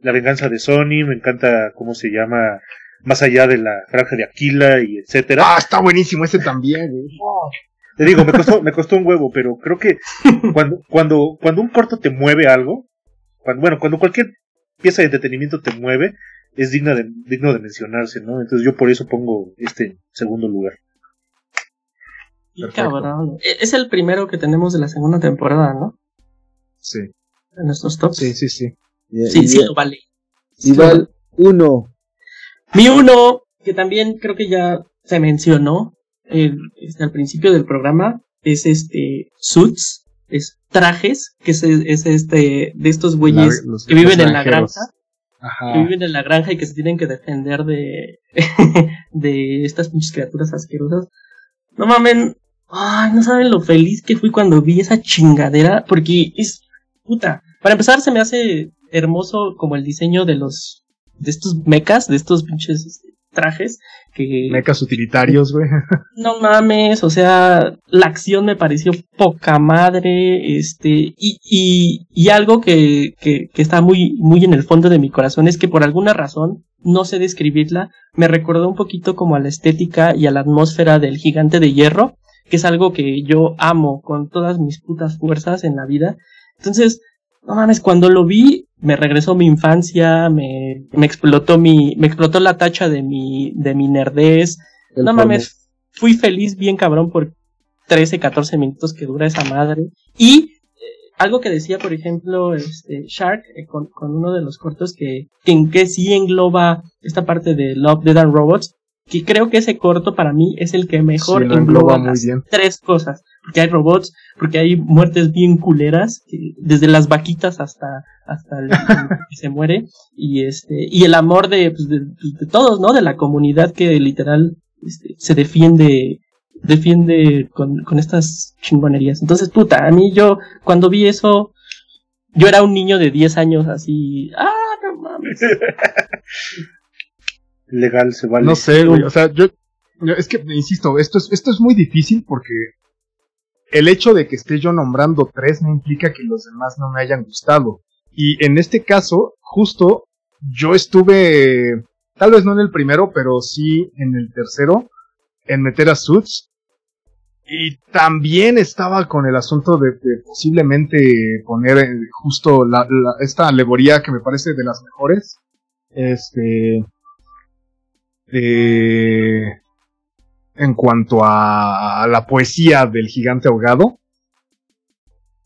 la venganza de Sony, me encanta, ¿cómo se llama? Más allá de la franja de Aquila y etcétera. Ah, está buenísimo ese también, güey. Te digo, me costó, me costó un huevo, pero creo que cuando, cuando, cuando un corto te mueve algo, cuando, bueno, cuando cualquier pieza de entretenimiento te mueve, es digna de, digno de mencionarse, ¿no? Entonces yo por eso pongo este en segundo lugar. Y Perfecto. cabrón. E- Es el primero que tenemos de la segunda temporada, ¿no? Sí. En nuestros tops. Sí, sí, sí. Sí, sí lo vale. igual uno Mi uno, que también creo que ya se mencionó eh, este, al principio del programa, es este Suits, es trajes, que es, es este de estos güeyes La- los- que viven los en la granja, que Ajá. viven en la granja y que se tienen que defender de de estas pinches criaturas asquerosas. No mamen, ay, no saben lo feliz que fui cuando vi esa chingadera, porque es puta. Para empezar se me hace hermoso como el diseño de los de estos mechas, de estos pinches este, trajes que Mecas utilitarios, güey. no mames, o sea, la acción me pareció poca madre, este, y, y, y algo que, que, que está muy, muy en el fondo de mi corazón es que por alguna razón, no sé describirla, me recordó un poquito como a la estética y a la atmósfera del gigante de hierro, que es algo que yo amo con todas mis putas fuerzas en la vida. Entonces, no mames, cuando lo vi, me regresó mi infancia, me, me explotó mi, me explotó la tacha de mi, de mi nerdez. no mames, fui feliz bien cabrón por 13, 14 minutos que dura esa madre. Y algo que decía, por ejemplo, este, Shark, eh, con, con, uno de los cortos que, que, en que sí engloba esta parte de Love, Dead and Robots, que creo que ese corto para mí es el que mejor engloba, las tres cosas. Porque hay robots, porque hay muertes bien culeras, desde las vaquitas hasta, hasta el, que se muere, y este, y el amor de, pues, de, pues, de, todos, ¿no? De la comunidad que literal este, se defiende defiende con, con estas chingonerías. Entonces, puta, a mí yo, cuando vi eso, yo era un niño de 10 años así, ah, no mames. Legal, se vale. No sé, güey, o sea, yo, es que, insisto, esto es, esto es muy difícil porque el hecho de que esté yo nombrando tres no implica que los demás no me hayan gustado. Y en este caso, justo, yo estuve, tal vez no en el primero, pero sí en el tercero, en meter a Suits y también estaba con el asunto de, posiblemente poner eh, justo esta alegoría que me parece de las mejores. Este. En cuanto a, la poesía del gigante ahogado.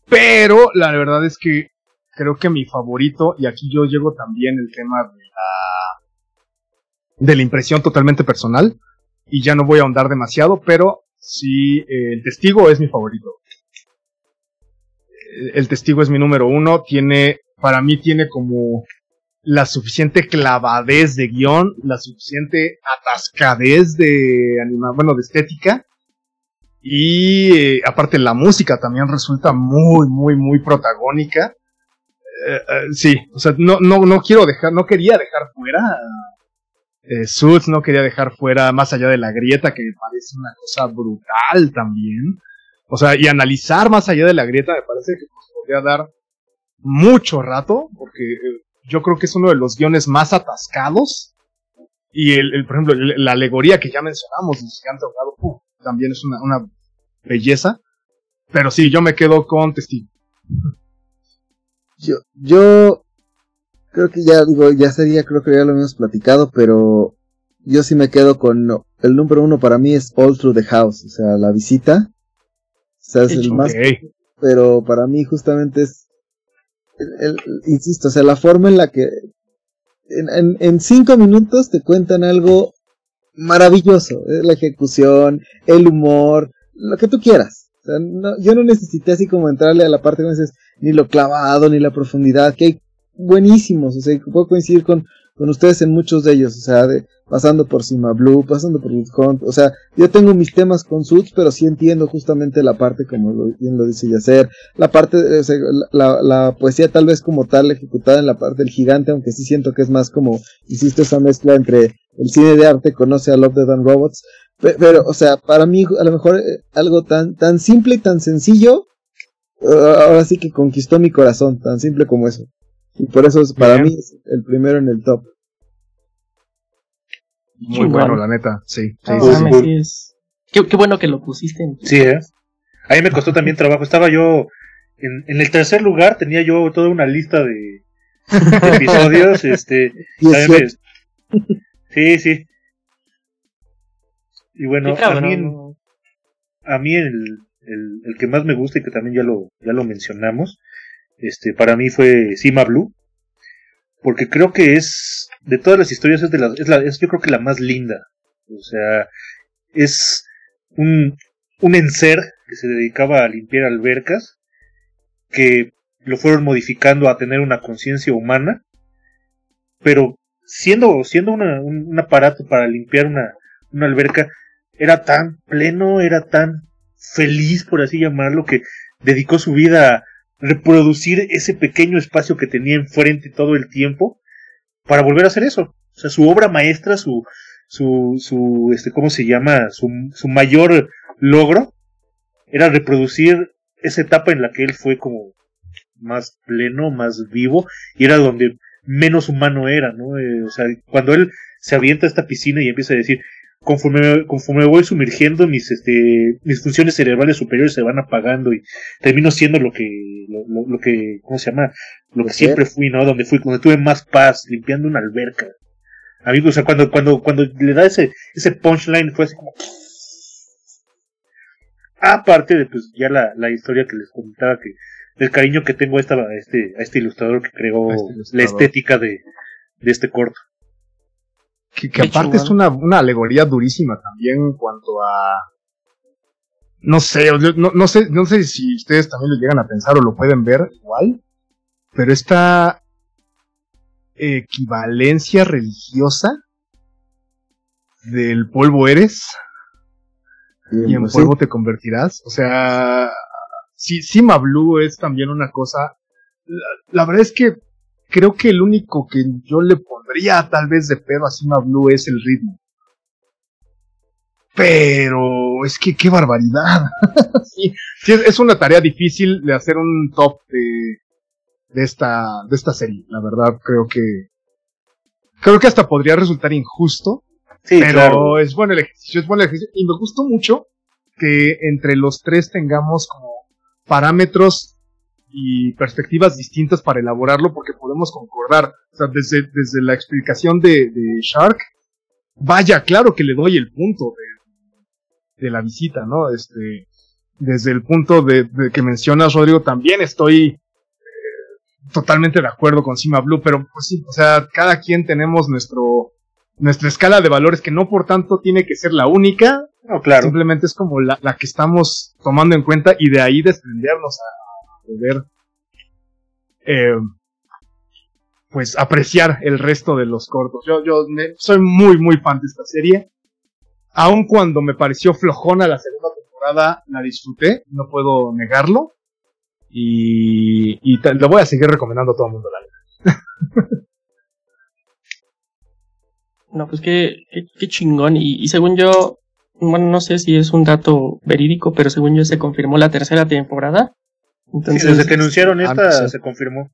Pero la verdad es que creo que mi favorito, y aquí yo llego también el tema de la, de la impresión totalmente personal, y ya no voy a ahondar demasiado, pero Sí, el testigo es mi favorito. El testigo es mi número uno. Tiene, para mí tiene como la suficiente clavadez de guion, la suficiente atascadez de anima, bueno, de estética. Y eh, aparte la música también resulta muy, muy, muy protagónica. Eh, eh, sí, o sea, no, no, no quiero dejar, no quería dejar fuera eh, no quería dejar fuera más allá de la grieta, que me parece una cosa brutal también. O sea, y analizar más allá de la grieta me parece que podría dar mucho rato, porque yo creo que es uno de los guiones más atascados. Y el, por ejemplo, la alegoría que ya mencionamos, el gigante ahogado, también es una, una belleza. Pero sí, yo me quedo con testigo. Yo, yo creo que ya digo, ya sería, creo que ya lo habíamos platicado, pero yo sí me quedo con el número uno para mí es All Through the House, o sea, la visita. O sea, es el más. Pero para mí justamente es, el, insisto, o sea, la forma en la que en, en, cinco minutos te cuentan algo maravilloso, ¿eh? la ejecución, el humor, lo que tú quieras. O sea, no, yo no necesité así como entrarle a la parte que dices, ni lo clavado, ni la profundidad, que hay buenísimos, o sea, puedo coincidir con, con ustedes en muchos de ellos, o sea, de, pasando por Sima Blue, pasando por Hunt, o sea, yo tengo mis temas con Suits, pero sí entiendo justamente la parte, como lo, bien lo dice Yacer, la parte, sea, la, la, poesía tal vez como tal, ejecutada en la parte del gigante, aunque sí siento que es más como, insisto, esa mezcla entre el cine de arte, conoce a Love, the Dan Robots, pero, o sea, para mí, a lo mejor, eh, algo tan, tan simple y tan sencillo, ahora sí que conquistó mi corazón, tan simple como eso. Y por eso es, para mí es el primero en el top. Muy bueno, la neta, sí. sí, sí, Es... Qué, qué, bueno que lo pusiste. En... Sí, ¿eh? A mí me costó también trabajo. Estaba yo en, en el tercer lugar, tenía yo toda una lista de, episodios. este, Sí, sí. Y bueno, a mí, a mí el, el, el, que más me gusta y que también ya lo, ya lo mencionamos este, para mí fue Sima Blue, porque creo que es, de todas las historias, es, de la, es, la, yo creo que la más linda. O sea, es un, un enser que se dedicaba a limpiar albercas, que lo fueron modificando a tener una conciencia humana, pero siendo, siendo una, un, aparato para limpiar una, una alberca, era tan pleno, era tan feliz, por así llamarlo, que dedicó su vida a reproducir ese pequeño espacio que tenía enfrente todo el tiempo para volver a hacer eso. O sea, su obra maestra, su, su, su, este, ¿cómo se llama? Su, su mayor logro era reproducir esa etapa en la que él fue como más pleno, más vivo, y era donde menos humano era, ¿no? Eh, o sea, cuando él se avienta a esta piscina y empieza a decir, conforme, conforme voy sumergiendo, mis, este, mis funciones cerebrales superiores se van apagando y termino siendo lo que, lo, lo, que, ¿cómo se llama? Lo que siempre fui, ¿no? Donde fui, donde tuve más paz, limpiando una alberca. Amigos, o sea, cuando, cuando, cuando le da ese, ese punchline fue así como, aparte de pues ya la, la historia que les comentaba que el cariño que tengo a, esta, a este, a este ilustrador que creó este la estética de, de este corto. Que, que aparte es una, una alegoría durísima también en cuanto a no sé, no, no, sé, no sé si ustedes también lo llegan a pensar o lo pueden ver igual, pero esta equivalencia religiosa del polvo eres y en pues polvo te convertirás. O sea, sí, Sima Blue es también una cosa. La, verdad es que creo que el único que yo le pondría tal vez de pedo a Sima Blue es el ritmo. Pero es que qué barbaridad. sí, es, una tarea difícil de hacer un top de, de esta, de esta serie. La verdad, creo que, creo que hasta podría resultar injusto. Sí, pero es bueno el ejercicio, es bueno el ejercicio. Y me gustó mucho que entre los tres tengamos como parámetros y perspectivas distintas para elaborarlo porque podemos concordar. O sea, desde, desde la explicación de, de Shark, vaya, claro que le doy el punto de, de la visita, ¿no? Este, desde el punto de, de que mencionas, Rodrigo, también estoy eh, totalmente de acuerdo con Sima Blue, pero pues sí, o sea, cada quien tenemos nuestro, nuestra escala de valores que no por tanto tiene que ser la única, no, claro. Simplemente es como la, la, que estamos tomando en cuenta y de ahí desprendernos a poder eh, pues apreciar el resto de los cortos. Yo, yo soy muy, muy fan de esta serie. Aun cuando me pareció flojona la segunda temporada, la disfruté, no puedo negarlo. Y, y lo voy a seguir recomendando a todo el mundo, la No, pues qué, qué, chingón. Y, según yo, bueno, no sé si es un dato verídico, pero según yo se confirmó la tercera temporada. Entonces, desde que anunciaron esta se confirmó.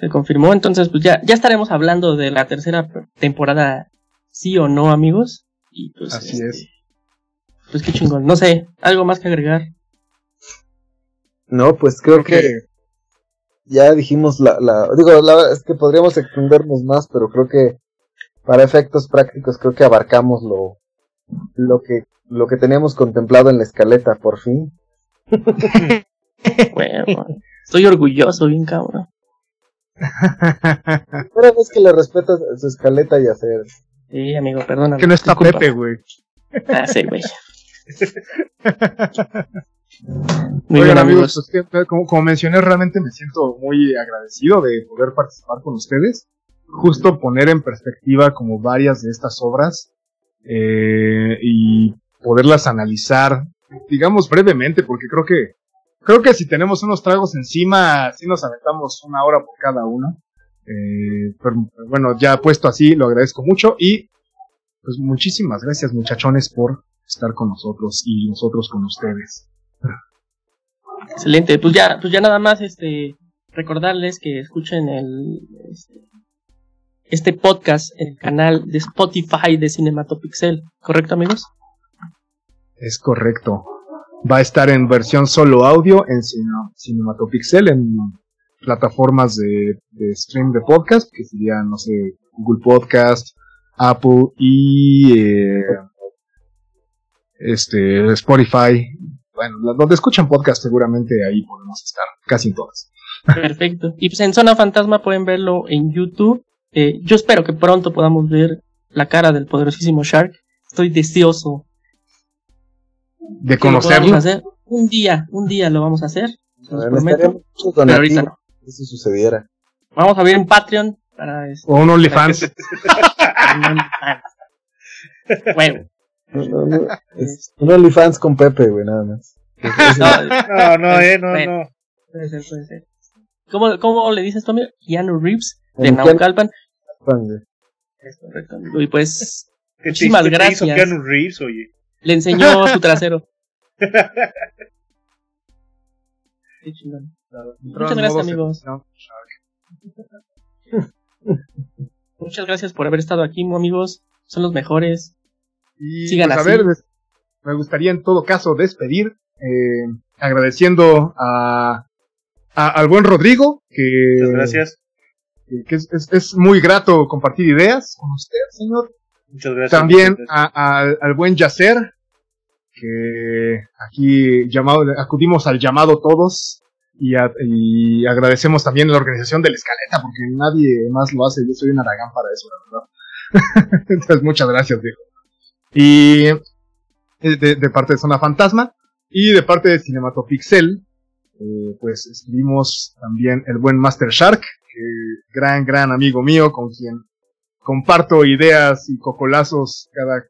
Se confirmó, entonces pues ya, ya estaremos hablando de la tercera temporada, sí o no, amigos. Y pues Así este, es. Pues qué chingón. No sé, ¿algo más que agregar? No, pues creo que ya dijimos la, la, digo, la es que podríamos extendernos más, pero creo que para efectos prácticos creo que abarcamos lo, lo que lo que teníamos contemplado en la escaleta, por fin. bueno, estoy orgulloso, bien cabrón. Pero es que le respetas su escaleta y hacer. Sí, amigo, perdona. Que no está Pepe, güey. Ah, sí, güey. Muy bien, amigos, pues, como, como, mencioné, realmente me siento muy agradecido de poder participar con ustedes. Justo poner en perspectiva como varias de estas obras eh, y poderlas analizar, digamos brevemente, porque creo que creo que si tenemos unos tragos encima, si nos aventamos una hora por cada uno. Eh, pero, bueno, ya puesto así, lo agradezco mucho y pues muchísimas gracias muchachones por estar con nosotros y nosotros con ustedes. Excelente, pues ya, pues ya nada más este recordarles que escuchen el este, este podcast en el canal de Spotify de Cinematopixel, ¿correcto amigos? Es correcto. Va a estar en versión solo audio en Cinematopixel, en plataformas de, stream de podcast, que serían, no sé, Google Podcast, Apple y eh, este Spotify. Bueno, donde escuchan podcast seguramente ahí podemos estar, casi en todas. Perfecto. Y pues en Zona Fantasma pueden verlo en YouTube eh, yo espero que pronto podamos ver la cara del poderosísimo Shark. Estoy deseoso de conocerlo. Hacer. Un día, un día lo vamos a hacer. prometo, pero ahorita no. Si sucediera. Vamos a ver en Patreon para este, o un OnlyFans. bueno. un OnlyFans con Pepe, güey, nada más. no, no, eh, no, no. Puede ser, puede ser. ¿Cómo, cómo le dices, Tommy? Keanu Reeves de Naucalpan. Es correcto. Y pues, muchísimas gracias. Reeves, oye? Le enseñó su trasero. Qué chingón. Muchas gracias, amigos. Muchas gracias por haber estado aquí, amigos. Son los mejores. Y Sigan pues, a ver, me gustaría en todo caso despedir, eh, agradeciendo a, al buen Rodrigo, que, Muchas gracias. que es, es, muy grato compartir ideas con usted, señor. Muchas gracias. También al buen Yacer, que aquí llamado, acudimos al llamado todos y, y, agradecemos también a la organización de la escaleta porque nadie más lo hace, yo soy un aragán para eso, la verdad. Entonces muchas gracias, viejo. Y eh, de, parte de Zona Fantasma y de parte de Cinematopixel, eh, pues escribimos también el buen Master Shark, que gran, gran amigo mío con quien comparto ideas y cocolazos cada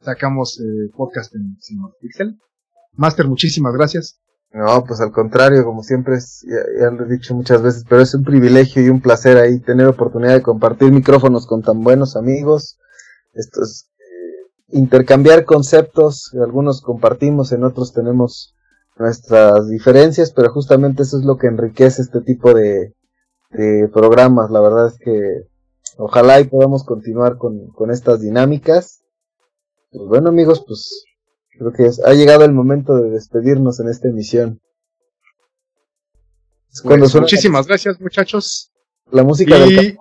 sacamos eh, podcast en Cinematopixel. Master, muchísimas gracias. No, pues al contrario, como siempre, ya, lo he dicho muchas veces, pero es un privilegio y un placer ahí tener oportunidad de compartir micrófonos con tan buenos amigos. Esto es intercambiar conceptos, algunos compartimos, en otros tenemos nuestras diferencias, pero justamente eso es lo que enriquece este tipo de, programas. La verdad es que ojalá y podamos continuar con, con estas dinámicas. Pues bueno amigos, pues creo que ha llegado el momento de despedirnos en esta emisión. Pues, muchísimas gracias muchachos. La música del...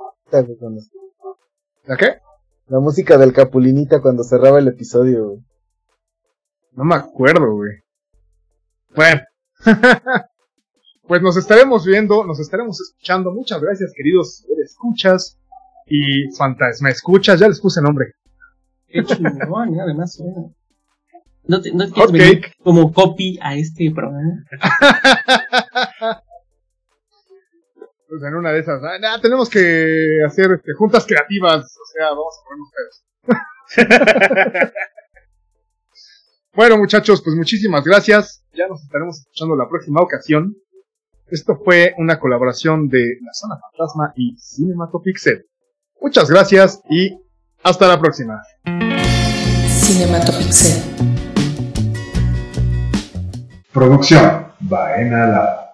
¿La qué? La música del Capulinita cuando cerraba el episodio, güey. No me acuerdo, güey. Bueno. pues nos estaremos viendo, nos estaremos escuchando. Muchas gracias, queridos escuchas. Y fantasma escuchas, ya les puse nombre. Qué chingón, además, No te, no te como copy a este programa. Pues en una de esas, ah, tenemos que hacer este, juntas creativas, o sea, vamos a ponernos pedos. bueno, muchachos, pues muchísimas gracias. Ya nos estaremos escuchando la próxima ocasión. Esto fue una colaboración de La Zona Fantasma y Cinematopixel. Muchas gracias y hasta la próxima. Cinematopixel. Producción Baena